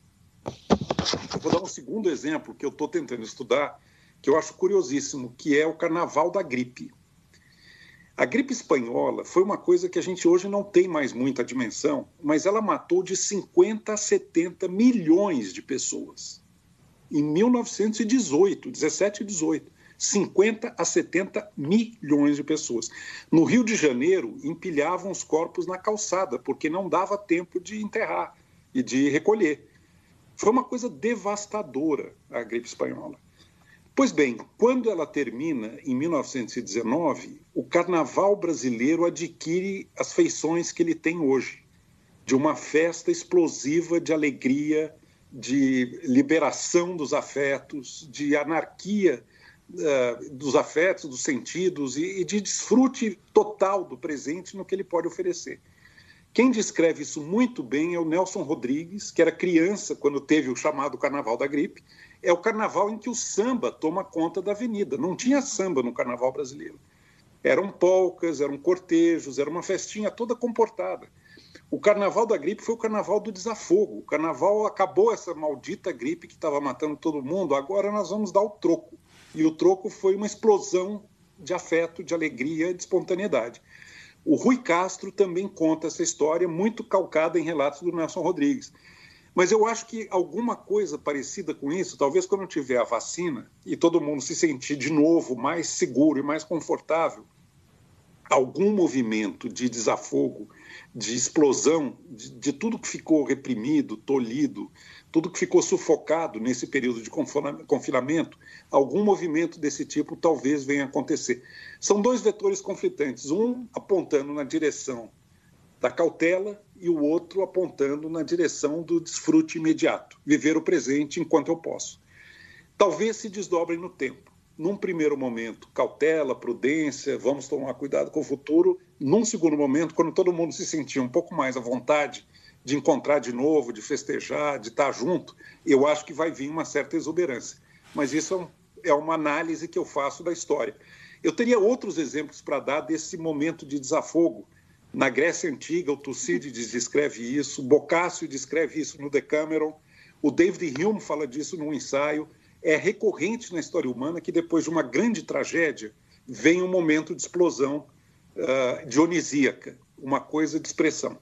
Eu vou dar um segundo exemplo que eu estou tentando estudar, que eu acho curiosíssimo, que é o carnaval da gripe. A gripe espanhola foi uma coisa que a gente hoje não tem mais muita dimensão, mas ela matou de 50 a 70 milhões de pessoas. Em 1918, 17 e 18. 50 a 70 milhões de pessoas. No Rio de Janeiro, empilhavam os corpos na calçada, porque não dava tempo de enterrar e de recolher. Foi uma coisa devastadora a gripe espanhola. Pois bem, quando ela termina, em 1919, o carnaval brasileiro adquire as feições que ele tem hoje, de uma festa explosiva de alegria, de liberação dos afetos, de anarquia uh, dos afetos, dos sentidos e, e de desfrute total do presente no que ele pode oferecer. Quem descreve isso muito bem é o Nelson Rodrigues, que era criança quando teve o chamado Carnaval da Gripe. É o carnaval em que o samba toma conta da avenida. Não tinha samba no carnaval brasileiro. Eram polcas, eram cortejos, era uma festinha toda comportada. O carnaval da gripe foi o carnaval do desafogo. O carnaval acabou essa maldita gripe que estava matando todo mundo. Agora nós vamos dar o troco. E o troco foi uma explosão de afeto, de alegria, de espontaneidade. O Rui Castro também conta essa história, muito calcada em relatos do Nelson Rodrigues. Mas eu acho que alguma coisa parecida com isso, talvez quando tiver a vacina e todo mundo se sentir de novo mais seguro e mais confortável, algum movimento de desafogo, de explosão, de, de tudo que ficou reprimido, tolhido, tudo que ficou sufocado nesse período de confinamento, algum movimento desse tipo talvez venha acontecer. São dois vetores conflitantes, um apontando na direção da cautela e o outro apontando na direção do desfrute imediato, viver o presente enquanto eu posso. Talvez se desdobrem no tempo. Num primeiro momento, cautela, prudência, vamos tomar cuidado com o futuro. Num segundo momento, quando todo mundo se sentir um pouco mais à vontade de encontrar de novo, de festejar, de estar junto, eu acho que vai vir uma certa exuberância. Mas isso é, é uma análise que eu faço da história. Eu teria outros exemplos para dar desse momento de desafogo. Na Grécia Antiga, o Tucídides descreve isso, Boccaccio descreve isso no Decameron, o David Hume fala disso num ensaio. É recorrente na história humana que depois de uma grande tragédia vem um momento de explosão uh, dionisíaca, uma coisa de expressão.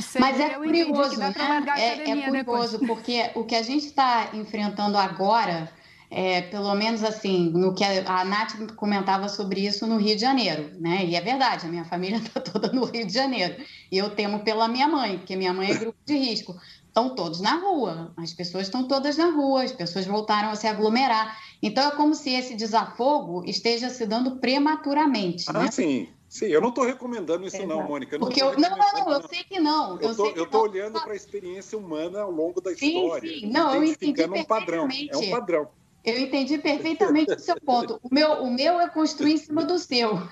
Sei, Mas é curioso, né? É, é curioso, depois. porque o que a gente está enfrentando agora, é, pelo menos assim, no que a, a Nath comentava sobre isso no Rio de Janeiro, né? E é verdade, a minha família está toda no Rio de Janeiro. E eu temo pela minha mãe, porque minha mãe é grupo de risco. Estão todos na rua, as pessoas estão todas na rua, as pessoas voltaram a se aglomerar. Então é como se esse desafogo esteja se dando prematuramente. Ah, né? sim. Sim, eu não estou recomendando isso, não, Mônica. Não, Porque eu, não, não, não, eu sei que não. Eu estou olhando para a experiência humana ao longo da sim, história. Sim, não, eu entendi um padrão. É um padrão. Eu entendi perfeitamente o seu ponto. O meu, o meu é construir em cima do seu.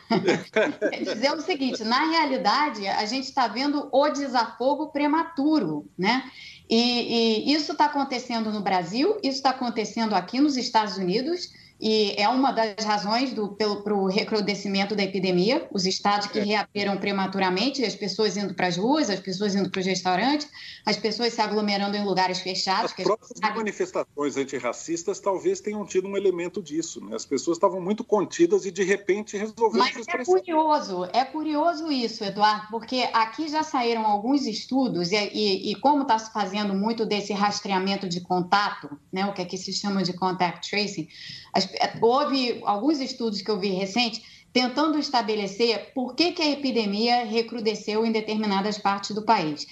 Quer dizer o seguinte: na realidade, a gente está vendo o desafogo prematuro, né? E, e isso está acontecendo no Brasil, isso está acontecendo aqui nos Estados Unidos e é uma das razões para o recrudescimento da epidemia, os estados que é. reabriram prematuramente, as pessoas indo para as ruas, as pessoas indo para os restaurantes, as pessoas se aglomerando em lugares fechados. As próprias sabe... manifestações antirracistas talvez tenham tido um elemento disso. Né? As pessoas estavam muito contidas e de repente resolveram Mas é curioso, é curioso isso, Eduardo, porque aqui já saíram alguns estudos e, e, e como está se fazendo muito desse rastreamento de contato, né, o que aqui se chama de contact tracing, as, houve alguns estudos que eu vi recente tentando estabelecer por que, que a epidemia recrudesceu em determinadas partes do país.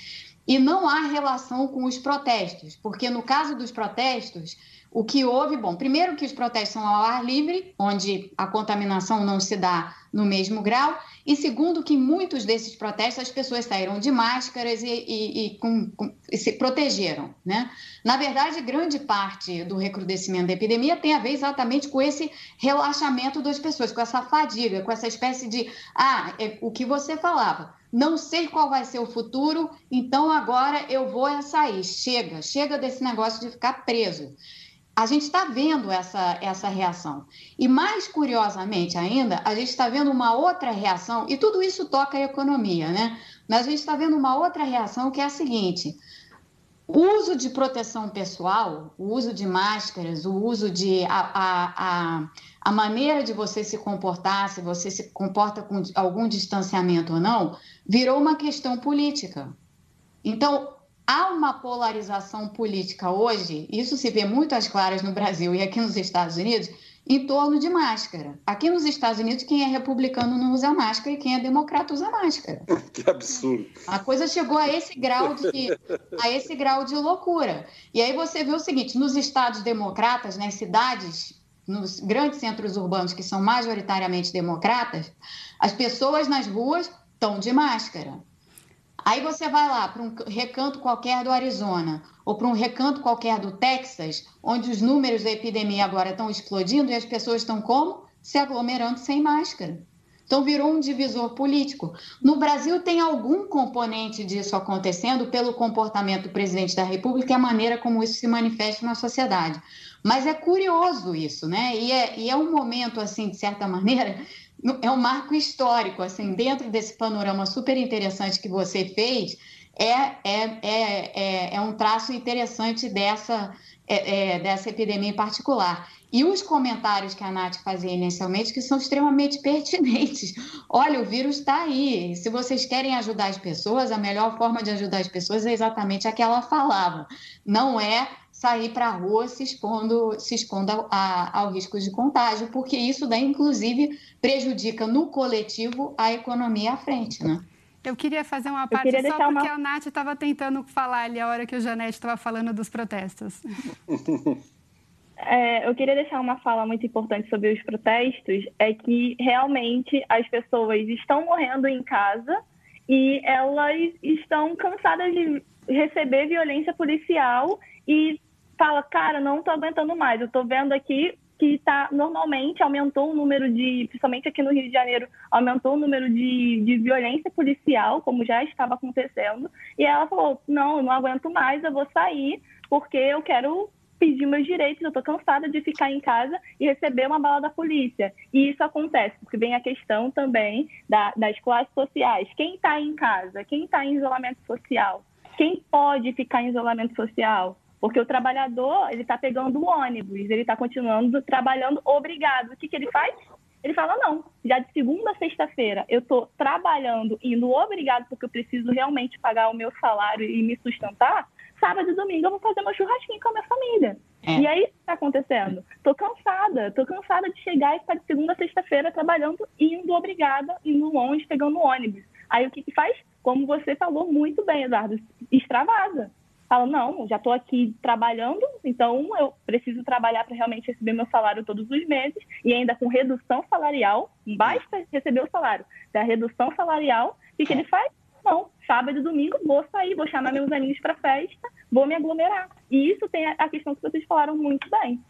E não há relação com os protestos, porque no caso dos protestos, o que houve, bom, primeiro que os protestos são ao ar livre, onde a contaminação não se dá no mesmo grau, e segundo que muitos desses protestos as pessoas saíram de máscaras e, e, e, com, com, e, se protegeram, né? Na verdade, grande parte do recrudescimento da epidemia tem a ver exatamente com esse relaxamento das pessoas, com essa fadiga, com essa espécie de, ah, é o que você falava, não sei qual vai ser o futuro, então agora eu vou sair. Chega, chega desse negócio de ficar preso a gente está vendo essa, essa reação. E mais curiosamente ainda, a gente está vendo uma outra reação, e tudo isso toca a economia, né? Mas a gente está vendo uma outra reação que é a seguinte: o uso de proteção pessoal, o uso de máscaras, o uso de. A, a, a, a maneira de você se comportar, se você se comporta com algum distanciamento ou não, virou uma questão política. Então, há uma polarização política hoje, isso se vê muito às claras no Brasil e aqui nos Estados Unidos, em torno de máscara. Aqui nos Estados Unidos, quem é republicano não usa máscara e quem é democrata usa máscara. Que absurdo. A coisa chegou a esse grau de, a esse grau de loucura. E aí você vê o seguinte: nos estados democratas, nas cidades, nos grandes centros urbanos que são majoritariamente democratas, as pessoas nas ruas estão de máscara. Aí você vai lá para um recanto qualquer do Arizona ou para um recanto qualquer do Texas, onde os números da epidemia agora estão explodindo e as pessoas estão como? Se aglomerando sem máscara. Então virou um divisor político. No Brasil tem algum componente disso acontecendo pelo comportamento do presidente da República e a maneira como isso se manifesta na sociedade. Mas é curioso isso, né? E é, e é um momento, assim, de certa maneira, é um marco histórico, assim, dentro desse panorama super interessante que você fez, é, é, é, é, é um traço interessante dessa, é, é, dessa epidemia em particular. E os comentários que a Nath fazia inicialmente, que são extremamente pertinentes. Olha, o vírus está aí. Se vocês querem ajudar as pessoas, a melhor forma de ajudar as pessoas é exatamente a que ela falava. Não é sair para a rua se expondo, se expondo a, ao risco de contágio, porque isso daí, inclusive, prejudica no coletivo a economia à frente, né? Eu queria fazer uma parte só porque uma... a Nath estava tentando falar ali a hora que o Janete estava falando dos protestos. É, eu queria deixar uma fala muito importante sobre os protestos, é que realmente as pessoas estão morrendo em casa e elas estão cansadas de receber violência policial e fala, cara, não estou aguentando mais. Eu estou vendo aqui que tá, normalmente aumentou o número de, principalmente aqui no Rio de Janeiro, aumentou o número de, de violência policial, como já estava acontecendo. E ela falou: não, eu não aguento mais, eu vou sair porque eu quero pedir meus direitos, eu estou cansada de ficar em casa e receber uma bala da polícia. E isso acontece, porque vem a questão também da, das classes sociais. Quem está em casa? Quem está em isolamento social? Quem pode ficar em isolamento social? Porque o trabalhador, ele está pegando o ônibus, ele está continuando trabalhando obrigado. O que, que ele faz? Ele fala, não, já de segunda a sexta-feira eu estou trabalhando, indo obrigado porque eu preciso realmente pagar o meu salário e me sustentar, sábado e domingo eu vou fazer meu churrasquinho com a minha família. É. E é isso que está acontecendo. Estou cansada, estou cansada de chegar e ficar de segunda a sexta-feira trabalhando, indo obrigada, indo longe, pegando ônibus. Aí o que, que faz? Como você falou muito bem, Eduardo, extravasa fala, não, já estou aqui trabalhando, então eu preciso trabalhar para realmente receber meu salário todos os meses e ainda com redução salarial, basta receber o salário. Da redução salarial, o que, ele faz? Não, sábado e domingo vou sair, vou chamar meus amigos para festa, vou me aglomerar. E isso tem a questão que vocês falaram muito bem.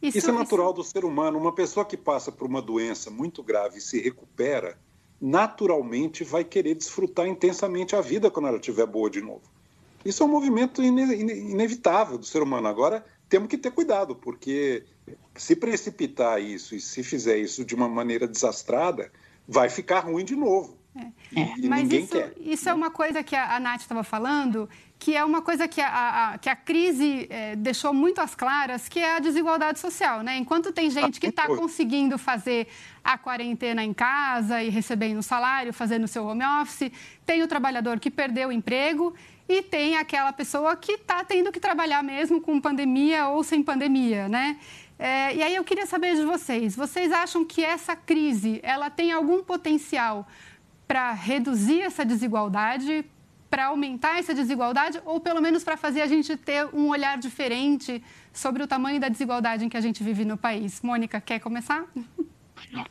Isso, isso é natural isso... do ser humano. Uma pessoa que passa por uma doença muito grave e se recupera, naturalmente vai querer desfrutar intensamente a vida quando ela estiver boa de novo. Isso é um movimento ine inevitável do ser humano. Agora, temos que ter cuidado, porque se precipitar isso e se fizer isso de uma maneira desastrada, vai ficar ruim de novo. É. Mas isso, quer, isso é uma coisa que a, a Nath estava falando, que é uma coisa que a, a que a crise é, deixou muito às claras, que é a desigualdade social. Né? Enquanto tem gente que está conseguindo fazer a quarentena em casa e recebendo salário, fazendo seu home office, tem o trabalhador que perdeu o emprego e tem aquela pessoa que está tendo que trabalhar mesmo com pandemia ou sem pandemia, né? É, e aí eu queria saber de vocês, vocês acham que essa crise, ela tem algum potencial para reduzir essa desigualdade, para aumentar essa desigualdade, ou pelo menos para fazer a gente ter um olhar diferente sobre o tamanho da desigualdade em que a gente vive no país? Mônica, quer começar?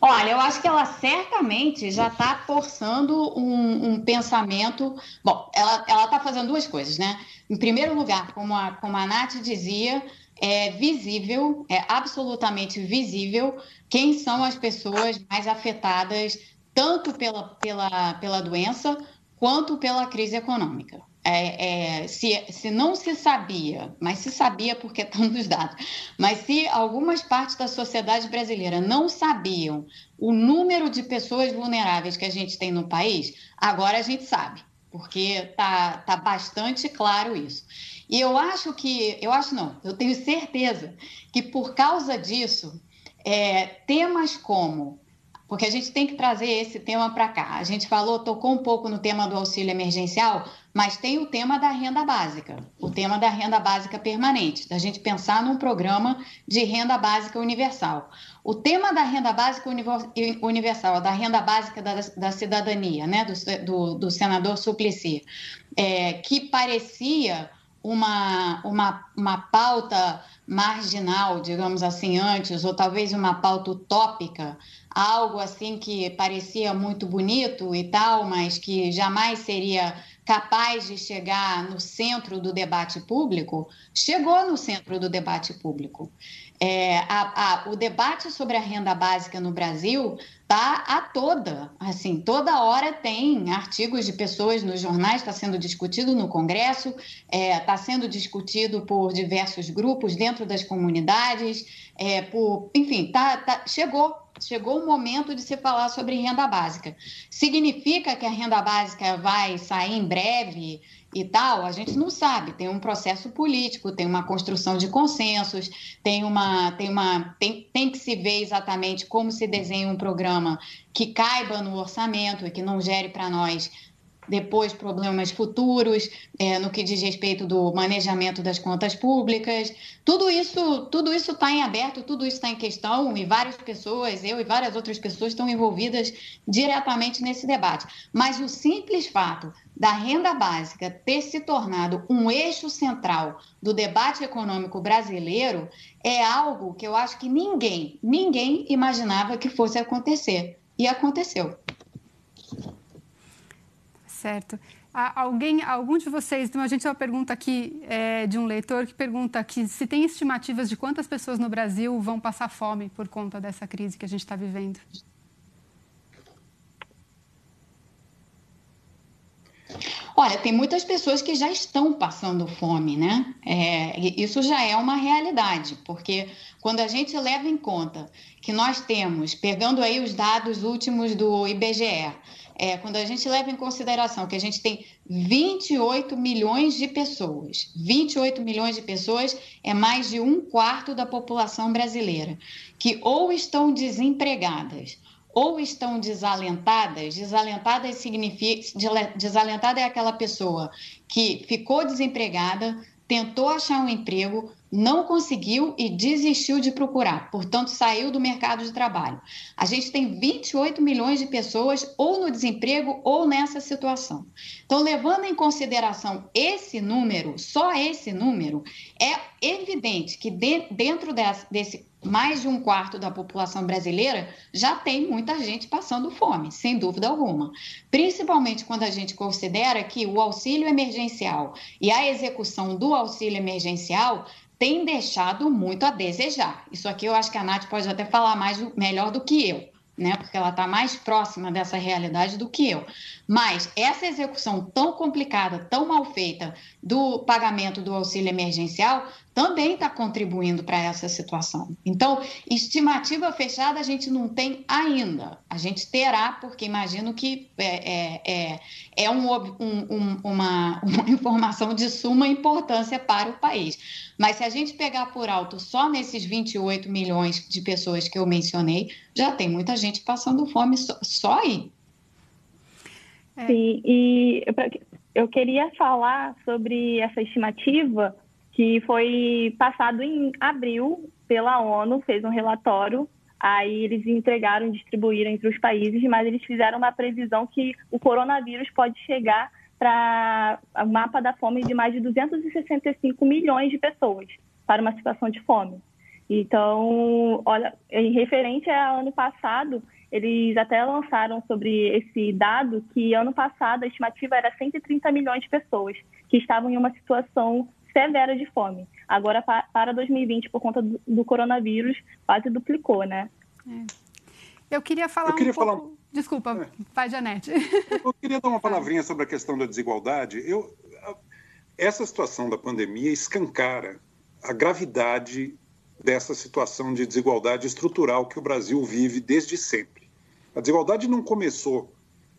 Olha, eu acho que ela certamente já está forçando um, um, pensamento. Bom, ela está fazendo duas coisas, né? Em primeiro lugar, como a, como a Nath dizia, é visível, é absolutamente visível quem são as pessoas mais afetadas tanto pela, pela, pela doença quanto pela crise econômica é, é, se, se não se sabia, mas se sabia porque estão nos dados, mas se algumas partes da sociedade brasileira não sabiam o número de pessoas vulneráveis que a gente tem no país, agora a gente sabe, porque tá, tá bastante claro isso. E eu acho que, eu acho não, eu tenho certeza que por causa disso, é, temas como porque a gente tem que trazer esse tema para cá. A gente falou, tocou um pouco no tema do auxílio emergencial, mas tem o tema da renda básica, o tema da renda básica permanente, da gente pensar num programa de renda básica universal. O tema da renda básica universal, da renda básica da, da cidadania, né, do, do, do senador Suplicy, é, que parecia uma, uma, uma pauta marginal, digamos assim, antes, ou talvez uma pauta utópica, algo assim que parecia muito bonito e tal, mas que jamais seria capaz de chegar no centro do debate público, chegou no centro do debate público. É, a, a, o debate sobre a renda básica no Brasil está a toda, assim, toda hora tem artigos de pessoas nos jornais, está sendo discutido no Congresso, está é, tá sendo discutido por diversos grupos dentro das comunidades, é, por, enfim, tá, tá, chegou chegou o momento de se falar sobre renda básica. Significa que a renda básica vai sair em breve e tal? A gente não sabe. Tem um processo político, tem uma construção de consensos, tem uma, tem uma, tem, tem que se ver exatamente como se desenha um programa que caiba no orçamento e que não gere para nós depois problemas futuros é, no que diz respeito do manejamento das contas públicas. Tudo isso tudo isso está em aberto, tudo isso está em questão e várias pessoas, eu e várias outras pessoas estão envolvidas diretamente nesse debate. Mas o simples fato da renda básica ter se tornado um eixo central do debate econômico brasileiro é algo que eu acho que ninguém, ninguém imaginava que fosse acontecer. E aconteceu. Certo. Alguém, algum de vocês, então a gente tem uma pergunta aqui é, de um leitor que pergunta que se tem estimativas de quantas pessoas no Brasil vão passar fome por conta dessa crise que a gente está vivendo. Olha, tem muitas pessoas que já estão passando fome, né? É, isso já é uma realidade, porque quando a gente leva em conta que nós temos, pegando aí os dados últimos do IBGE, é, quando a gente leva em consideração que a gente tem 28 milhões de pessoas, 28 milhões de pessoas é mais de um quarto da população brasileira, que ou estão desempregadas ou estão desalentadas. Desalentadas significa. Desalentada é aquela pessoa que ficou desempregada, tentou achar um emprego, não conseguiu e desistiu de procurar, portanto, saiu do mercado de trabalho. A gente tem 28 milhões de pessoas ou no desemprego ou nessa situação. Então, levando em consideração esse número, só esse número, é evidente que de, dentro desse, desse mais de um quarto da população brasileira já tem muita gente passando fome, sem dúvida alguma. Principalmente quando a gente considera que o auxílio emergencial e a execução do auxílio emergencial tem deixado muito a desejar. Isso aqui eu acho que a Nath pode até falar mais melhor do que eu né? Porque ela está mais próxima dessa realidade do que eu. Mas essa execução tão complicada, tão mal feita do pagamento do auxílio emergencial também está contribuindo para essa situação. Então, estimativa fechada a gente não tem ainda. A gente terá, porque imagino que é, é, é, é um, um, uma, uma informação de suma importância para o país. Mas se a gente pegar por alto só nesses 28 milhões de pessoas que eu mencionei, já tem muita gente passando fome só, só aí. Sim, e eu queria falar sobre essa estimativa que foi passado em abril pela ONU, fez um relatório, aí eles entregaram distribuíram entre os países, mas eles fizeram uma previsão que o coronavírus pode chegar para o mapa da fome de mais de 265 milhões de pessoas para uma situação de fome. Então, olha, em referente ao ano passado, eles até lançaram sobre esse dado que ano passado a estimativa era 130 milhões de pessoas que estavam em uma situação severa de fome. Agora, para 2020, por conta do coronavírus, quase duplicou, né? É. Eu queria falar eu queria um falar... pouco... Desculpa, é. vai, Janete. Eu queria dar uma palavrinha sobre a questão da desigualdade. Eu, essa situação da pandemia escancara a gravidade dessa situação de desigualdade estrutural que o Brasil vive desde sempre. A desigualdade não começou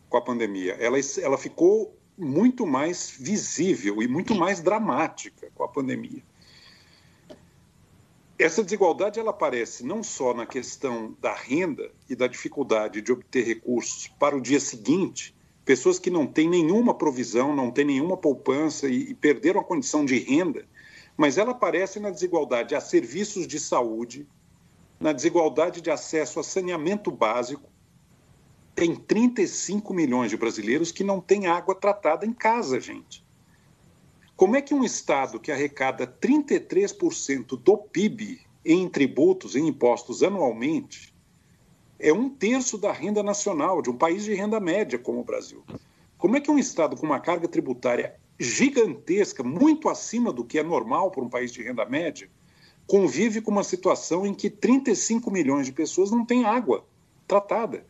com a pandemia, ela, ela ficou muito mais visível e muito mais dramática com a pandemia. Essa desigualdade ela aparece não só na questão da renda e da dificuldade de obter recursos para o dia seguinte, pessoas que não têm nenhuma provisão, não têm nenhuma poupança e, e perderam a condição de renda, mas ela aparece na desigualdade a serviços de saúde, na desigualdade de acesso a saneamento básico, tem 35 milhões de brasileiros que não têm água tratada em casa, gente. Como é que um Estado que arrecada 33% do PIB em tributos, em impostos anualmente, é um terço da renda nacional de um país de renda média como o Brasil? Como é que um Estado com uma carga tributária gigantesca, muito acima do que é normal para um país de renda média, convive com uma situação em que 35 milhões de pessoas não têm água tratada?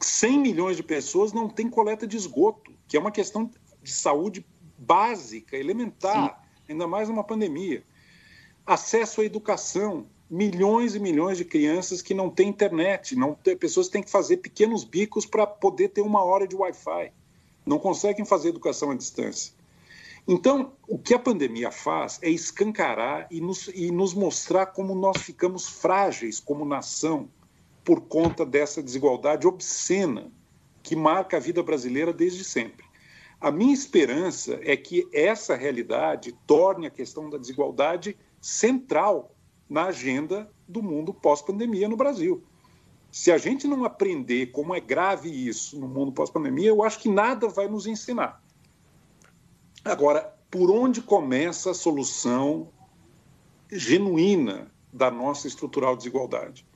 100 milhões de pessoas não têm coleta de esgoto, que é uma questão de saúde básica, elementar, Sim. ainda mais numa pandemia. Acesso à educação, milhões e milhões de crianças que não têm internet, não tem, pessoas têm que fazer pequenos bicos para poder ter uma hora de Wi-Fi, não conseguem fazer educação à distância. Então, o que a pandemia faz é escancarar e nos, e nos mostrar como nós ficamos frágeis como nação por conta dessa desigualdade obscena que marca a vida brasileira desde sempre. A minha esperança é que essa realidade torne a questão da desigualdade central na agenda do mundo pós-pandemia no Brasil. Se a gente não aprender como é grave isso no mundo pós-pandemia, eu acho que nada vai nos ensinar. Agora, por onde começa a solução genuína da nossa estrutural desigualdade?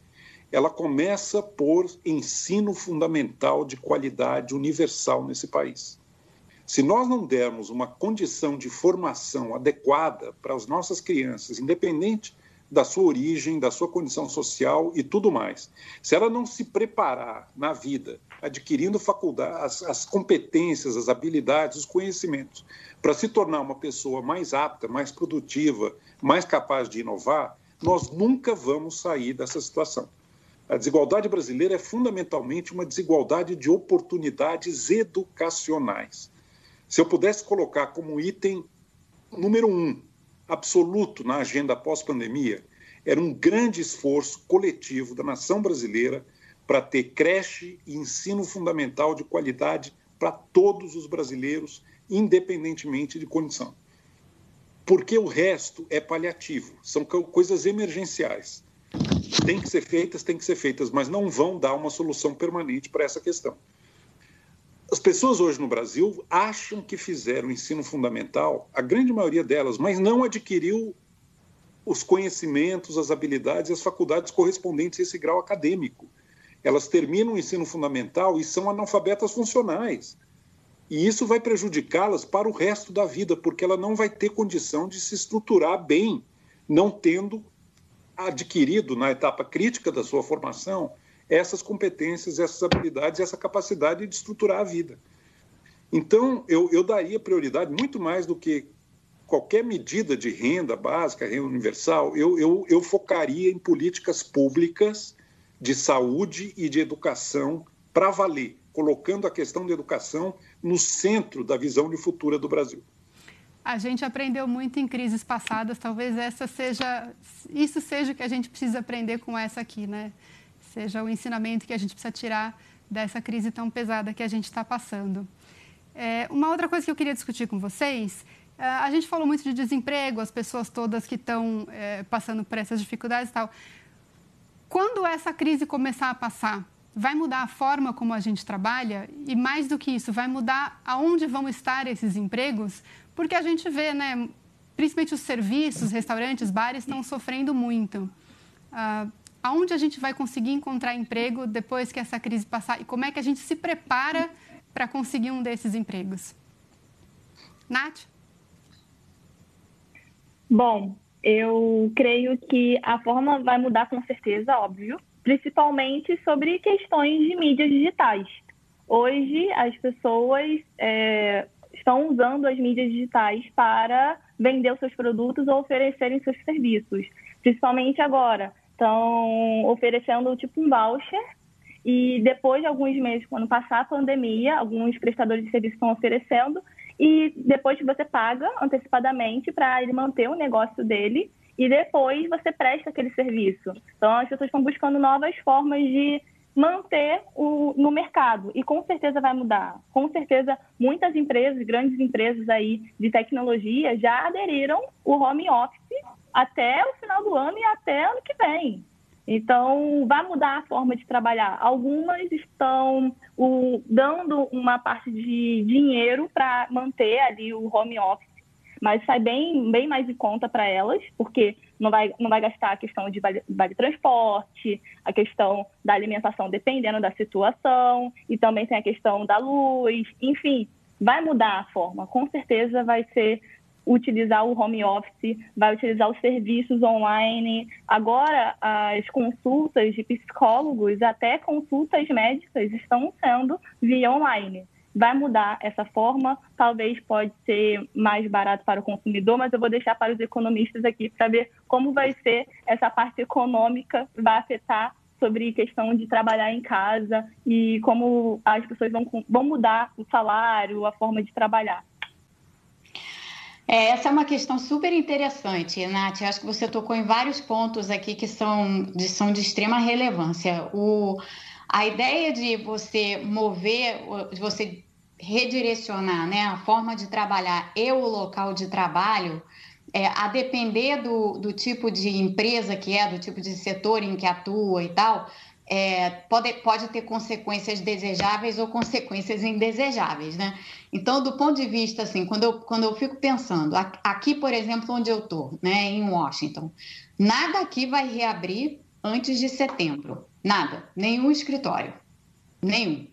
Ela começa por ensino fundamental de qualidade universal nesse país. Se nós não dermos uma condição de formação adequada para as nossas crianças, independente da sua origem, da sua condição social e tudo mais, se ela não se preparar na vida, adquirindo faculdade, as, as competências, as habilidades, os conhecimentos, para se tornar uma pessoa mais apta, mais produtiva, mais capaz de inovar, nós nunca vamos sair dessa situação. A desigualdade brasileira é fundamentalmente uma desigualdade de oportunidades educacionais. Se eu pudesse colocar como item número um, absoluto na agenda pós-pandemia, era um grande esforço coletivo da nação brasileira para ter creche e ensino fundamental de qualidade para todos os brasileiros, independentemente de condição. Porque o resto é paliativo, são coisas emergenciais. Tem que ser feitas, tem que ser feitas, mas não vão dar uma solução permanente para essa questão. As pessoas hoje no Brasil acham que fizeram ensino fundamental, a grande maioria delas, mas não adquiriu os conhecimentos, as habilidades e as faculdades correspondentes a esse grau acadêmico. Elas terminam o ensino fundamental e são analfabetas funcionais. E isso vai prejudicá-las para o resto da vida, porque ela não vai ter condição de se estruturar bem, não tendo adquirido na etapa crítica da sua formação essas competências, essas habilidades, essa capacidade de estruturar a vida. Então, eu, eu daria prioridade muito mais do que qualquer medida de renda básica, renda universal, eu, eu, eu focaria em políticas públicas de saúde e de educação para valer, colocando a questão da educação no centro da visão de futuro do Brasil. A gente aprendeu muito em crises passadas, talvez essa seja, isso seja o que a gente precisa aprender com essa aqui, né? seja o ensinamento que a gente precisa tirar dessa crise tão pesada que a gente está passando. É, uma outra coisa que eu queria discutir com vocês, é, a gente falou muito de desemprego, as pessoas todas que estão é, passando por essas dificuldades e tal. Quando essa crise começar a passar, vai mudar a forma como a gente trabalha e mais do que isso, vai mudar aonde vão estar esses empregos, porque a gente vê, né, principalmente os serviços, restaurantes, bares estão sofrendo muito. Uh, aonde a gente vai conseguir encontrar emprego depois que essa crise passar e como é que a gente se prepara para conseguir um desses empregos? Nath? Bom, eu creio que a forma vai mudar com certeza, óbvio, principalmente sobre questões de mídias digitais. Hoje, as pessoas é, estão usando as mídias digitais para vender os seus produtos ou oferecerem seus serviços, principalmente agora. Estão oferecendo tipo um voucher. E depois de alguns meses, quando passar a pandemia, alguns prestadores de serviço estão oferecendo. E depois você paga antecipadamente para ele manter o negócio dele. E depois você presta aquele serviço. Então as pessoas estão buscando novas formas de manter o, no mercado e com certeza vai mudar. Com certeza muitas empresas, grandes empresas aí de tecnologia já aderiram o home office até o final do ano e até ano que vem. Então, vai mudar a forma de trabalhar. Algumas estão o, dando uma parte de dinheiro para manter ali o home office, mas sai bem, bem mais em conta para elas, porque não vai, não vai gastar a questão de vale, vale transporte, a questão da alimentação dependendo da situação, e também tem a questão da luz, enfim, vai mudar a forma. Com certeza vai ser utilizar o home office, vai utilizar os serviços online. Agora, as consultas de psicólogos, até consultas médicas, estão sendo via online. Vai mudar essa forma, talvez pode ser mais barato para o consumidor, mas eu vou deixar para os economistas aqui para ver como vai ser essa parte econômica, vai afetar sobre questão de trabalhar em casa e como as pessoas vão, vão mudar o salário, a forma de trabalhar. É, essa é uma questão super interessante, Nath. Acho que você tocou em vários pontos aqui que são de, são de extrema relevância. O, a ideia de você mover, de você redirecionar né, a forma de trabalhar e o local de trabalho, é, a depender do, do tipo de empresa que é, do tipo de setor em que atua e tal, é, pode, pode ter consequências desejáveis ou consequências indesejáveis, né? Então, do ponto de vista, assim, quando eu, quando eu fico pensando, aqui, por exemplo, onde eu estou, né, em Washington, nada aqui vai reabrir antes de setembro, nada, nenhum escritório, nenhum.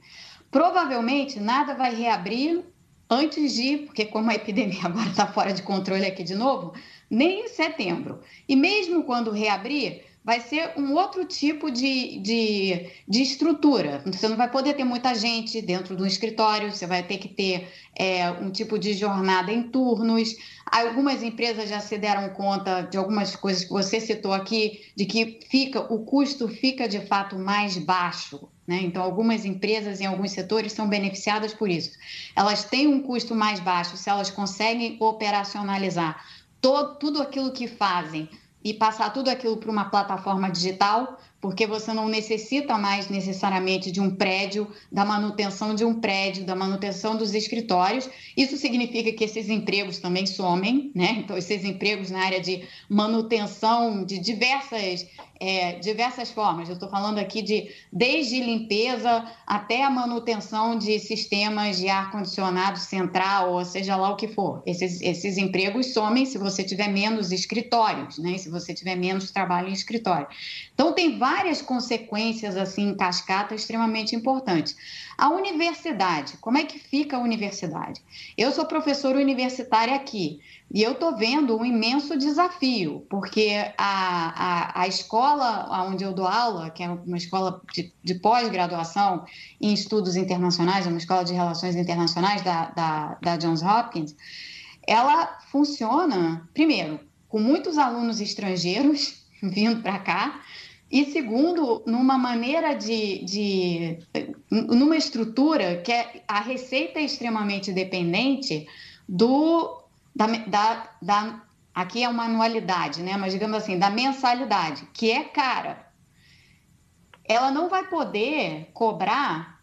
Provavelmente nada vai reabrir antes de, porque como a epidemia agora está fora de controle aqui de novo, nem em setembro. E mesmo quando reabrir, vai ser um outro tipo de, de, de estrutura. Você não vai poder ter muita gente dentro do escritório, você vai ter que ter é, um tipo de jornada em turnos. Algumas empresas já se deram conta de algumas coisas que você citou aqui, de que fica o custo fica de fato mais baixo. Né? Então, algumas empresas em alguns setores são beneficiadas por isso. Elas têm um custo mais baixo se elas conseguem operacionalizar todo, tudo aquilo que fazem e passar tudo aquilo para uma plataforma digital, porque você não necessita mais necessariamente de um prédio, da manutenção de um prédio, da manutenção dos escritórios. Isso significa que esses empregos também somem, né? Então, esses empregos na área de manutenção de diversas é, diversas formas. Eu estou falando aqui de desde limpeza até a manutenção de sistemas de ar-condicionado central, ou seja lá o que for. Esses, esses empregos somem se você tiver menos escritórios, né? se você tiver menos trabalho em escritório. Então, tem várias consequências assim em cascata extremamente importantes. A universidade, como é que fica a universidade? Eu sou professora universitária aqui. E eu estou vendo um imenso desafio, porque a, a, a escola onde eu dou aula, que é uma escola de, de pós-graduação em estudos internacionais, uma escola de relações internacionais da, da, da Johns Hopkins, ela funciona, primeiro, com muitos alunos estrangeiros vindo para cá, e segundo, numa maneira de, de. numa estrutura que é, a receita é extremamente dependente do da, da, da, aqui é uma anualidade, né? Mas digamos assim, da mensalidade, que é cara. Ela não vai poder cobrar,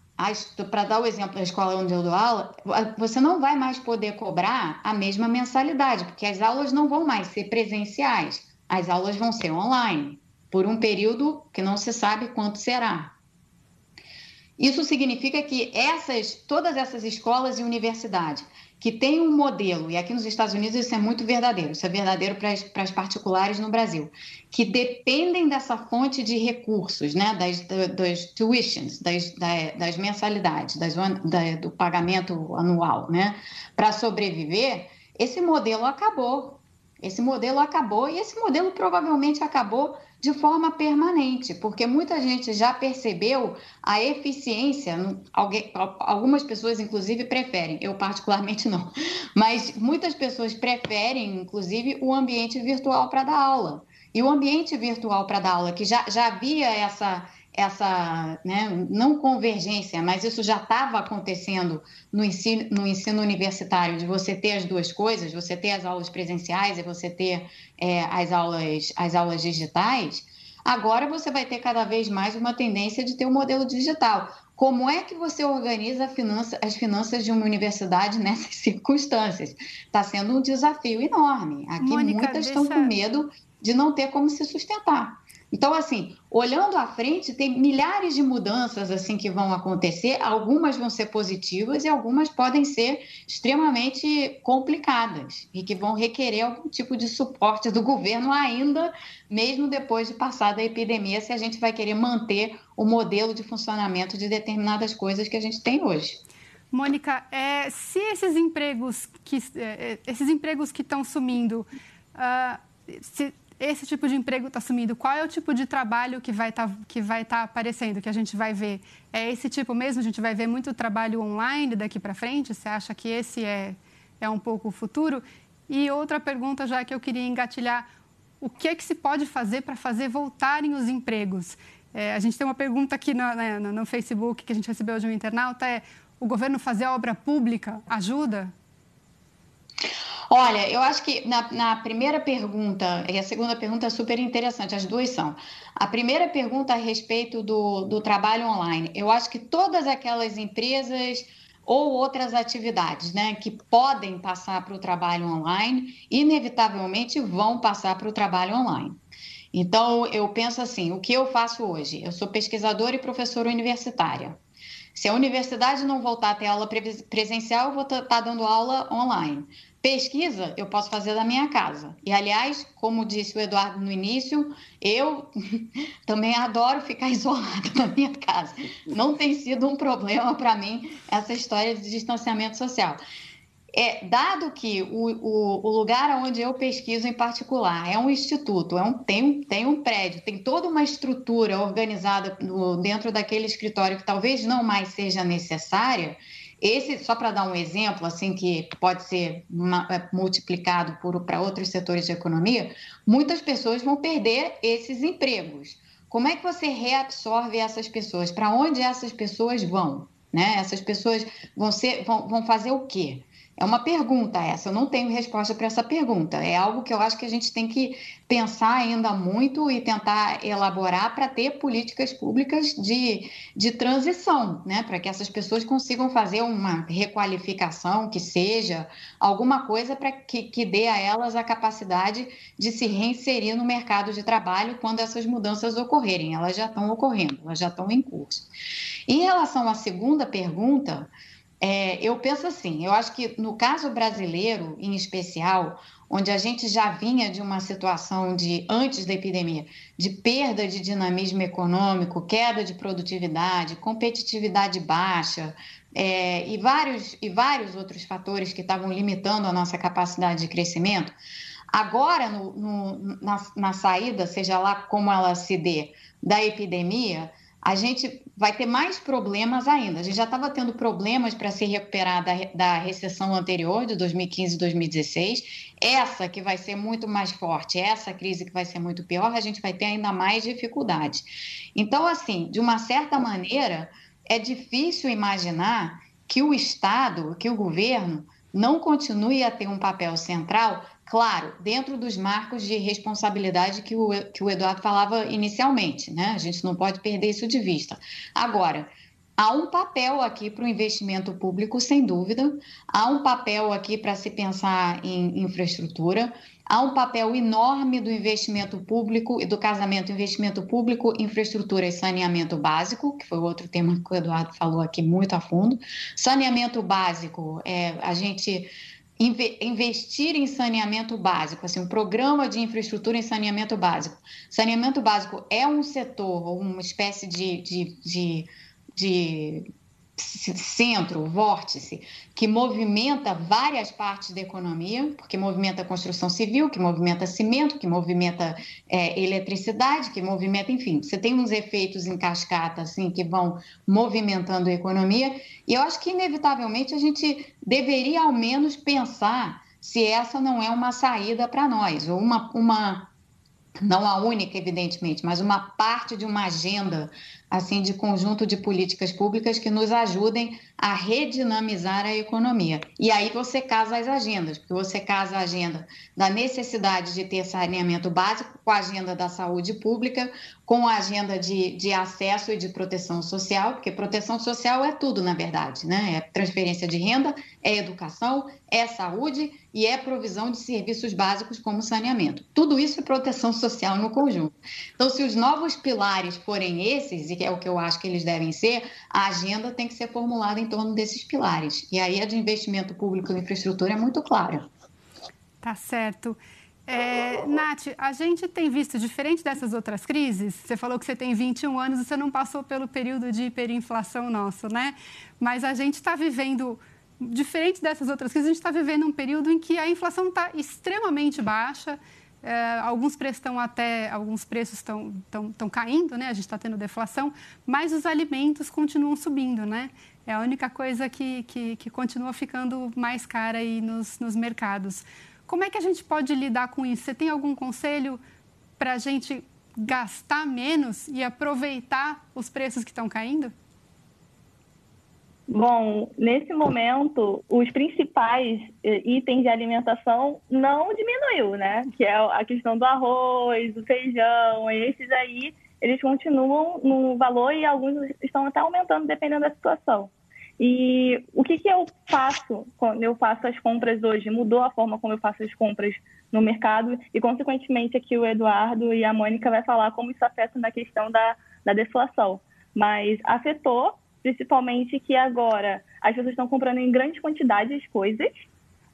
para dar o exemplo da escola onde eu dou aula, você não vai mais poder cobrar a mesma mensalidade, porque as aulas não vão mais ser presenciais, as aulas vão ser online, por um período que não se sabe quanto será. Isso significa que essas, todas essas escolas e universidades que tem um modelo, e aqui nos Estados Unidos isso é muito verdadeiro, isso é verdadeiro para as, para as particulares no Brasil, que dependem dessa fonte de recursos, né, das, das tuitions, das, das mensalidades, das, da, do pagamento anual, né, para sobreviver, esse modelo acabou. Esse modelo acabou e esse modelo provavelmente acabou de forma permanente, porque muita gente já percebeu a eficiência. Alguém, algumas pessoas, inclusive, preferem, eu particularmente não, mas muitas pessoas preferem, inclusive, o ambiente virtual para dar aula. E o ambiente virtual para dar aula, que já, já havia essa, essa né, não convergência, mas isso já estava acontecendo no ensino, no ensino universitário, de você ter as duas coisas, você ter as aulas presenciais e você ter é, as, aulas, as aulas digitais, agora você vai ter cada vez mais uma tendência de ter o um modelo digital. Como é que você organiza finança, as finanças de uma universidade nessas circunstâncias? Está sendo um desafio enorme. Aqui Mônica, muitas deixa... estão com medo de não ter como se sustentar. Então, assim, olhando à frente, tem milhares de mudanças assim que vão acontecer. Algumas vão ser positivas e algumas podem ser extremamente complicadas e que vão requerer algum tipo de suporte do governo ainda, mesmo depois de passada a epidemia, se a gente vai querer manter o modelo de funcionamento de determinadas coisas que a gente tem hoje. Mônica, é, se esses empregos que é, é esses empregos que estão sumindo, uh, se, esse tipo de emprego está sumindo, qual é o tipo de trabalho que vai estar tá, estar tá aparecendo, que a gente vai ver? É esse tipo mesmo? A gente vai ver muito trabalho online daqui para frente? Você acha que esse é, é um pouco o futuro? E outra pergunta já que eu queria engatilhar, o que é que se pode fazer para fazer voltarem os empregos? É, a gente tem uma pergunta aqui no, no Facebook que a gente recebeu de um internauta, é o governo fazer obra pública ajuda? Olha, eu acho que na, na, primeira pergunta e a segunda pergunta é super interessante, as duas são. A primeira pergunta a respeito do, do trabalho online. Eu acho que todas aquelas empresas ou outras atividades, né, que podem passar para o trabalho online, inevitavelmente vão passar para o trabalho online. Então, eu penso assim: o que eu faço hoje? Eu sou pesquisadora e professora universitária. Se a universidade não voltar a ter aula presencial, eu vou estar tá dando aula online. Pesquisa eu posso fazer da minha casa. E, aliás, como disse o Eduardo no início, eu também adoro ficar isolada na minha casa. Não tem sido um problema para mim essa história de distanciamento social. É, dado que o, o, o, lugar onde eu pesquiso em particular é um instituto, é um, tem, tem um prédio, tem toda uma estrutura organizada no, dentro daquele escritório que talvez não mais seja necessária, esse, só para dar um exemplo, assim, que pode ser é, multiplicado para outros setores de economia, muitas pessoas vão perder esses empregos. Como é que você reabsorve essas pessoas? Para onde essas pessoas vão? Né? Essas pessoas vão, ser, vão, vão fazer o quê? É uma pergunta essa, eu não tenho resposta para essa pergunta. É algo que eu acho que a gente tem que pensar ainda muito e tentar elaborar para ter políticas públicas de, de transição, né? para que essas pessoas consigam fazer uma requalificação, que seja alguma coisa para que, que dê a elas a capacidade de se reinserir no mercado de trabalho quando essas mudanças ocorrerem. Elas já estão ocorrendo, elas já estão em curso. Em relação à segunda pergunta, é, eu penso assim, eu acho que no caso brasileiro, em especial, onde a gente já vinha de uma situação de antes da epidemia, de perda de dinamismo econômico, queda de produtividade, competitividade baixa, é, e, vários, e vários outros fatores que estavam limitando a nossa capacidade de crescimento, agora, no, no, na, na saída, seja lá como ela se dê, da epidemia, a gente vai ter mais problemas ainda. A gente já estava tendo problemas para se recuperar da, da recessão anterior, de 2015 e 2016. Essa que vai ser muito mais forte, essa crise que vai ser muito pior, a gente vai ter ainda mais dificuldades. Então, assim, de uma certa maneira, é difícil imaginar que o Estado, que o governo, não continue a ter um papel central Claro, dentro dos marcos de responsabilidade que o, que o Eduardo falava inicialmente, né? A gente não pode perder isso de vista. Agora, há um papel aqui para o investimento público, sem dúvida, há um papel aqui para se pensar em infraestrutura, há um papel enorme do investimento público e do casamento investimento público, infraestrutura e saneamento básico, que foi outro tema que o Eduardo falou aqui muito a fundo. Saneamento básico, é, a gente investir em saneamento básico, assim, um programa de infraestrutura em saneamento básico. Saneamento básico é um setor, uma espécie de, de, de, de centro, vórtice, que movimenta várias partes da economia, porque movimenta construção civil, que movimenta cimento, que movimenta é, eletricidade, que movimenta, enfim, você tem uns efeitos em cascata, assim, que vão movimentando a economia, e eu acho que, inevitavelmente, a gente deveria, ao menos, pensar se essa não é uma saída para nós, ou uma, uma não a única, evidentemente, mas uma parte de uma agenda assim de conjunto de políticas públicas que nos ajudem a redinamizar a economia. E aí você casa as agendas, porque você casa a agenda da necessidade de ter saneamento básico com a agenda da saúde pública, com a agenda de, de acesso e de proteção social, porque proteção social é tudo, na verdade, né? É transferência de renda, é educação, é saúde e é provisão de serviços básicos como saneamento. Tudo isso é proteção social no conjunto. Então, se os novos pilares forem esses, e é o que eu acho que eles devem ser, a agenda tem que ser formulada em torno desses pilares. E aí a de investimento público em infraestrutura é muito clara. Tá certo. É, Nath, a gente tem visto, diferente dessas outras crises, você falou que você tem 21 anos e você não passou pelo período de hiperinflação nosso, né? Mas a gente está vivendo, diferente dessas outras crises, a gente está vivendo um período em que a inflação está extremamente baixa, é, alguns preços estão até, alguns preços estão, estão, estão caindo, né? A gente está tendo deflação, mas os alimentos continuam subindo, né? É a única coisa que, que, que continua ficando mais cara aí nos, nos mercados. Como é que a gente pode lidar com isso? Você tem algum conselho para a gente gastar menos e aproveitar os preços que estão caindo? Bom, nesse momento, os principais eh, itens de alimentação não diminuiu, né? Que é a questão do arroz, do feijão, esses aí, eles continuam no valor e alguns estão até aumentando dependendo da situação. E o que, que eu faço quando eu faço as compras hoje? Mudou a forma como eu faço as compras no mercado e, consequentemente, aqui o Eduardo e a Mônica vai falar como isso afeta na questão da, da deflação. Mas afetou, principalmente que agora as pessoas estão comprando em grande quantidade as coisas.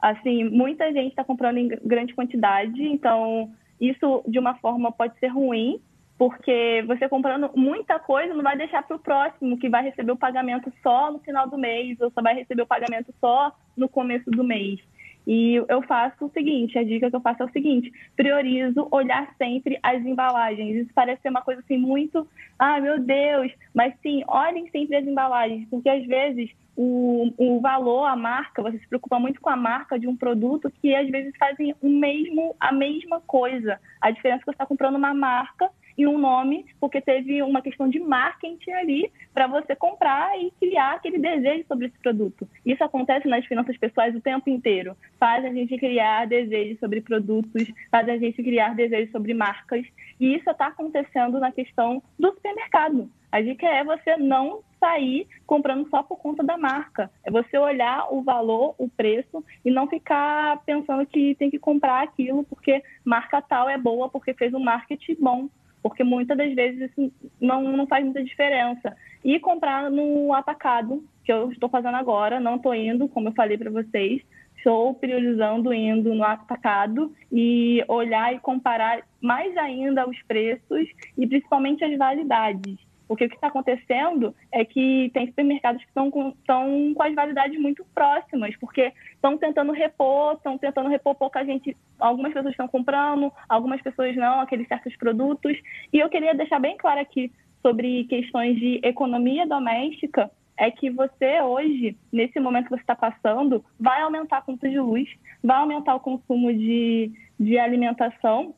Assim, muita gente está comprando em grande quantidade, então isso de uma forma pode ser ruim, porque você comprando muita coisa não vai deixar para o próximo, que vai receber o pagamento só no final do mês, ou só vai receber o pagamento só no começo do mês. E eu faço o seguinte, a dica que eu faço é o seguinte, priorizo olhar sempre as embalagens. Isso parece ser uma coisa assim muito, ah, meu Deus, mas sim, olhem sempre as embalagens, porque às vezes o, o valor, a marca, você se preocupa muito com a marca de um produto que às vezes fazem o mesmo, a mesma coisa. A diferença é que você está comprando uma marca e um nome, porque teve uma questão de marketing ali para você comprar e criar aquele desejo sobre esse produto. Isso acontece nas finanças pessoais o tempo inteiro. Faz a gente criar desejos sobre produtos, faz a gente criar desejos sobre marcas. E isso está acontecendo na questão do supermercado. A dica é você não sair comprando só por conta da marca. É você olhar o valor, o preço e não ficar pensando que tem que comprar aquilo porque marca tal é boa porque fez um marketing bom porque muitas das vezes isso não, não faz muita diferença. E comprar no atacado, que eu estou fazendo agora, não estou indo, como eu falei para vocês, estou priorizando indo no atacado e olhar e comparar mais ainda os preços e principalmente as validades. Porque o que está acontecendo é que tem supermercados que estão com, estão com as validades muito próximas, porque estão tentando repor, estão tentando repor pouca gente. Algumas pessoas estão comprando, algumas pessoas não, aqueles certos produtos. E eu queria deixar bem claro aqui sobre questões de economia doméstica, é que você hoje, nesse momento que você está passando, vai aumentar a conta de luz, vai aumentar o consumo de, de alimentação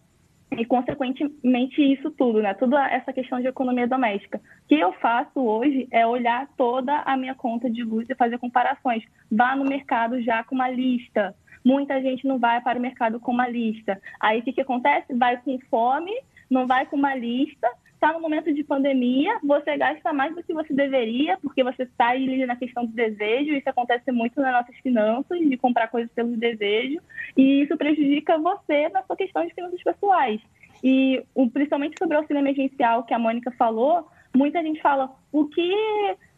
e, consequentemente, isso tudo, né? Toda essa questão de economia doméstica. O que eu faço hoje é olhar toda a minha conta de luz e fazer comparações. Vá no mercado já com uma lista. Muita gente não vai para o mercado com uma lista. Aí, o que, que acontece? Vai com fome, não vai com uma lista, está no momento de pandemia, você gasta mais do que você deveria, porque você está na questão do desejo, isso acontece muito nas nossas finanças, de comprar coisas pelo desejo, e isso prejudica você na sua questão de finanças pessoais. E principalmente sobre o auxílio emergencial que a Mônica falou, muita gente fala, o que,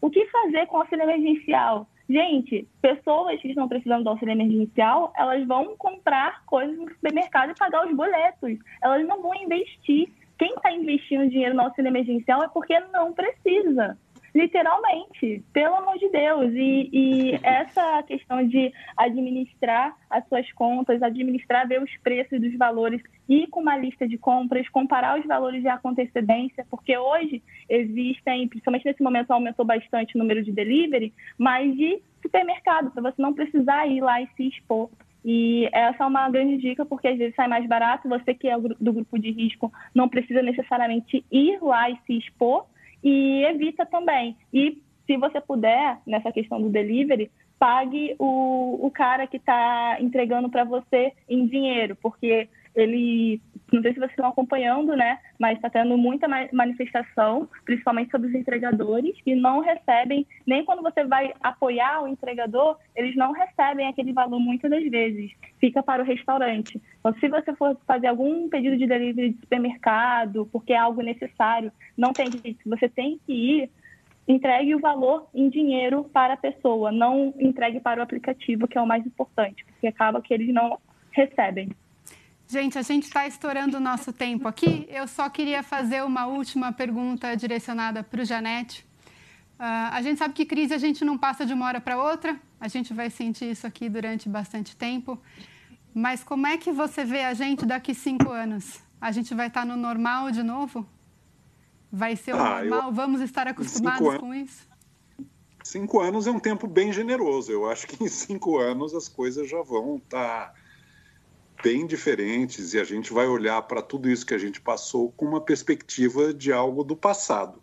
o que fazer com o auxílio emergencial? Gente, pessoas que estão precisando do auxílio emergencial, elas vão comprar coisas no supermercado e pagar os boletos. Elas não vão investir quem está investindo dinheiro no auxílio emergencial é porque não precisa. Literalmente, pelo amor de Deus. E, e essa questão de administrar as suas contas, administrar, ver os preços dos valores, ir com uma lista de compras, comparar os valores já com antecedência, porque hoje existem, principalmente nesse momento aumentou bastante o número de delivery, mas de supermercado, para você não precisar ir lá e se expor. E essa é uma grande dica, porque às vezes sai mais barato, você que é do grupo de risco não precisa necessariamente ir lá e se expor, e evita também. E se você puder, nessa questão do delivery, pague o, o cara que está entregando para você em dinheiro, porque ele não sei se vocês estão acompanhando, né? Mas está tendo muita manifestação, principalmente sobre os entregadores, que não recebem, nem quando você vai apoiar o entregador, eles não recebem aquele valor muitas das vezes. Fica para o restaurante. Então, se você for fazer algum pedido de delivery de supermercado, porque é algo necessário, não tem jeito, você tem que ir entregue o valor em dinheiro para a pessoa, não entregue para o aplicativo, que é o mais importante, porque acaba que eles não recebem. Gente, a gente está estourando o nosso tempo aqui. Eu só queria fazer uma última pergunta direcionada para o Janete. Uh, a gente sabe que crise a gente não passa de uma hora para outra, a gente vai sentir isso aqui durante bastante tempo. Mas como é que você vê a gente daqui cinco anos? A gente vai estar tá no normal de novo? Vai ser o ah, normal? Eu... Vamos estar acostumados anos... com isso? Cinco anos é um tempo bem generoso. Eu acho que em cinco anos as coisas já vão estar. Tá bem diferentes e a gente vai olhar para tudo isso que a gente passou com uma perspectiva de algo do passado.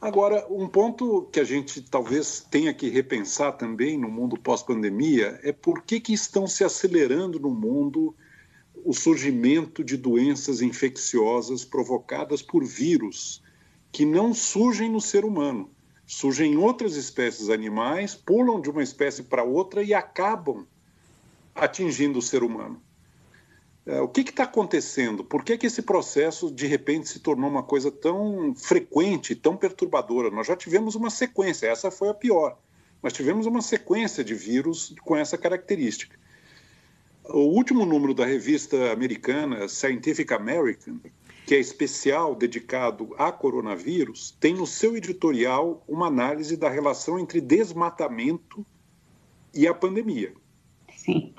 Agora, um ponto que a gente talvez tenha que repensar também no mundo pós-pandemia é por que, que estão se acelerando no mundo o surgimento de doenças infecciosas provocadas por vírus que não surgem no ser humano. surgem outras espécies animais, pulam de uma espécie para outra e acabam atingindo o ser humano. É, o que está acontecendo? Por que, que esse processo de repente se tornou uma coisa tão frequente, tão perturbadora? Nós já tivemos uma sequência, essa foi a pior, mas tivemos uma sequência de vírus com essa característica. O último número da revista americana Scientific American, que é especial dedicado a coronavírus, tem no seu editorial uma análise da relação entre desmatamento e a pandemia. Sim.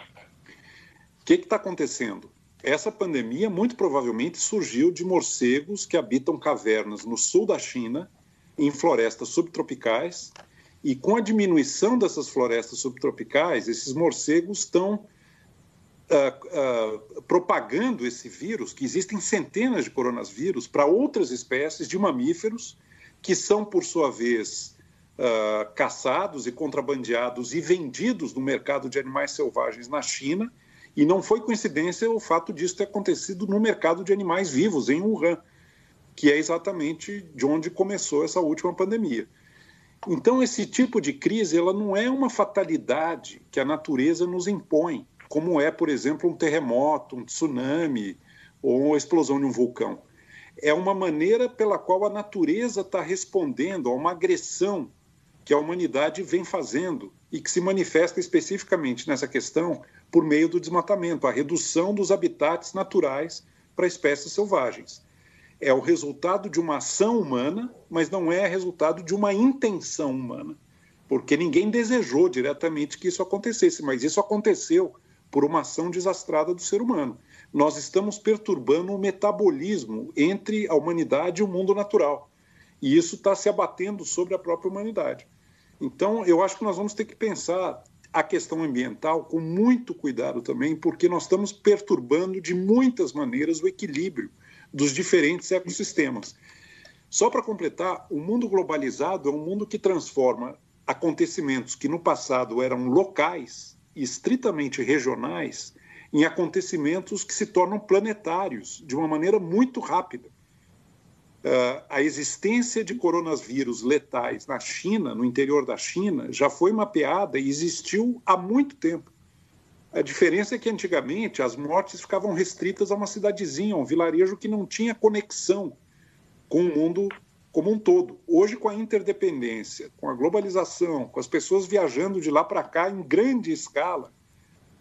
O que está acontecendo? Essa pandemia muito provavelmente surgiu de morcegos que habitam cavernas no sul da China, em florestas subtropicais, e com a diminuição dessas florestas subtropicais, esses morcegos estão uh, uh, propagando esse vírus, que existem centenas de coronavírus, para outras espécies de mamíferos, que são, por sua vez, uh, caçados e contrabandeados e vendidos no mercado de animais selvagens na China e não foi coincidência o fato disso ter acontecido no mercado de animais vivos, em Wuhan, que é exatamente de onde começou essa última pandemia. Então, esse tipo de crise ela não é uma fatalidade que a natureza nos impõe, como é, por exemplo, um terremoto, um tsunami ou a explosão de um vulcão. É uma maneira pela qual a natureza está respondendo a uma agressão que a humanidade vem fazendo e que se manifesta especificamente nessa questão por meio do desmatamento, a redução dos habitats naturais para espécies selvagens. É o resultado de uma ação humana, mas não é resultado de uma intenção humana, porque ninguém desejou diretamente que isso acontecesse, mas isso aconteceu por uma ação desastrada do ser humano. Nós estamos perturbando o metabolismo entre a humanidade e o mundo natural. E isso está se abatendo sobre a própria humanidade. Então, eu acho que nós vamos ter que pensar a questão ambiental com muito cuidado também, porque nós estamos perturbando de muitas maneiras o equilíbrio dos diferentes ecossistemas. Só para completar, o mundo globalizado é um mundo que transforma acontecimentos que no passado eram locais e estritamente regionais em acontecimentos que se tornam planetários de uma maneira muito rápida. Uh, a existência de coronavírus letais na China, no interior da China, já foi mapeada e existiu há muito tempo. A diferença é que antigamente as mortes ficavam restritas a uma cidadezinha, a um vilarejo que não tinha conexão com o mundo como um todo. Hoje, com a interdependência, com a globalização, com as pessoas viajando de lá para cá em grande escala,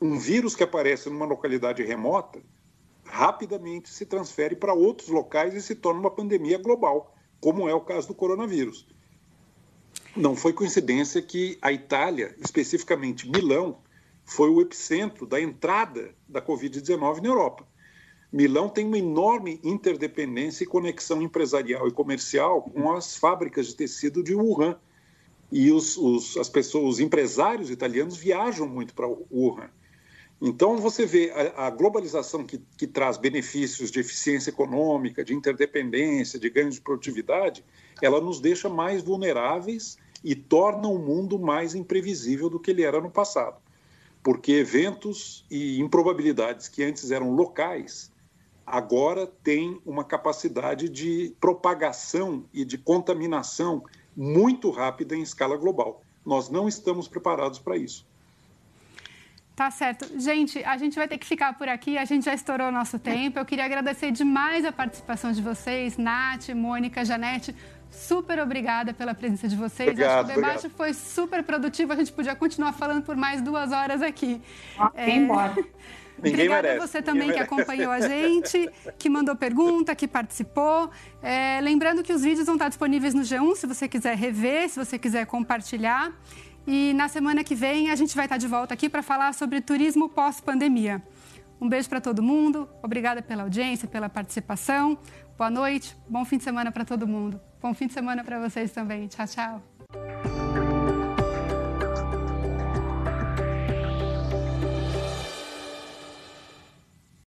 um vírus que aparece numa localidade remota rapidamente se transfere para outros locais e se torna uma pandemia global, como é o caso do coronavírus. Não foi coincidência que a Itália, especificamente Milão, foi o epicentro da entrada da Covid-19 na Europa. Milão tem uma enorme interdependência e conexão empresarial e comercial com as fábricas de tecido de Wuhan. E os, os, as pessoas, os empresários italianos viajam muito para Wuhan. Então, você vê a, a globalização que, que, traz benefícios de eficiência econômica, de interdependência, de ganho de produtividade, ela nos deixa mais vulneráveis e torna o mundo mais imprevisível do que ele era no passado. Porque eventos e improbabilidades que antes eram locais, agora têm uma capacidade de propagação e de contaminação muito rápida em escala global. Nós não estamos preparados para isso. Tá certo. Gente, a gente vai ter que ficar por aqui, a gente já estourou o nosso tempo. Eu queria agradecer demais a participação de vocês, Nath, Mônica, Janete. Super obrigada pela presença de vocês. Obrigado, Acho que o debate obrigado. foi super produtivo. A gente podia continuar falando por mais duas horas aqui. É... embora. Ninguém Obrigada merece, a você também ninguém que merece. acompanhou a gente, que mandou pergunta, que participou. É, lembrando que os vídeos vão estar disponíveis no G1, se você quiser rever, se você quiser compartilhar. E na semana que vem a gente vai estar de volta aqui para falar sobre turismo pós-pandemia. Um beijo para todo mundo, obrigada pela audiência, pela participação. Boa noite, bom fim de semana para todo mundo. Bom fim de semana para vocês também. Tchau, tchau.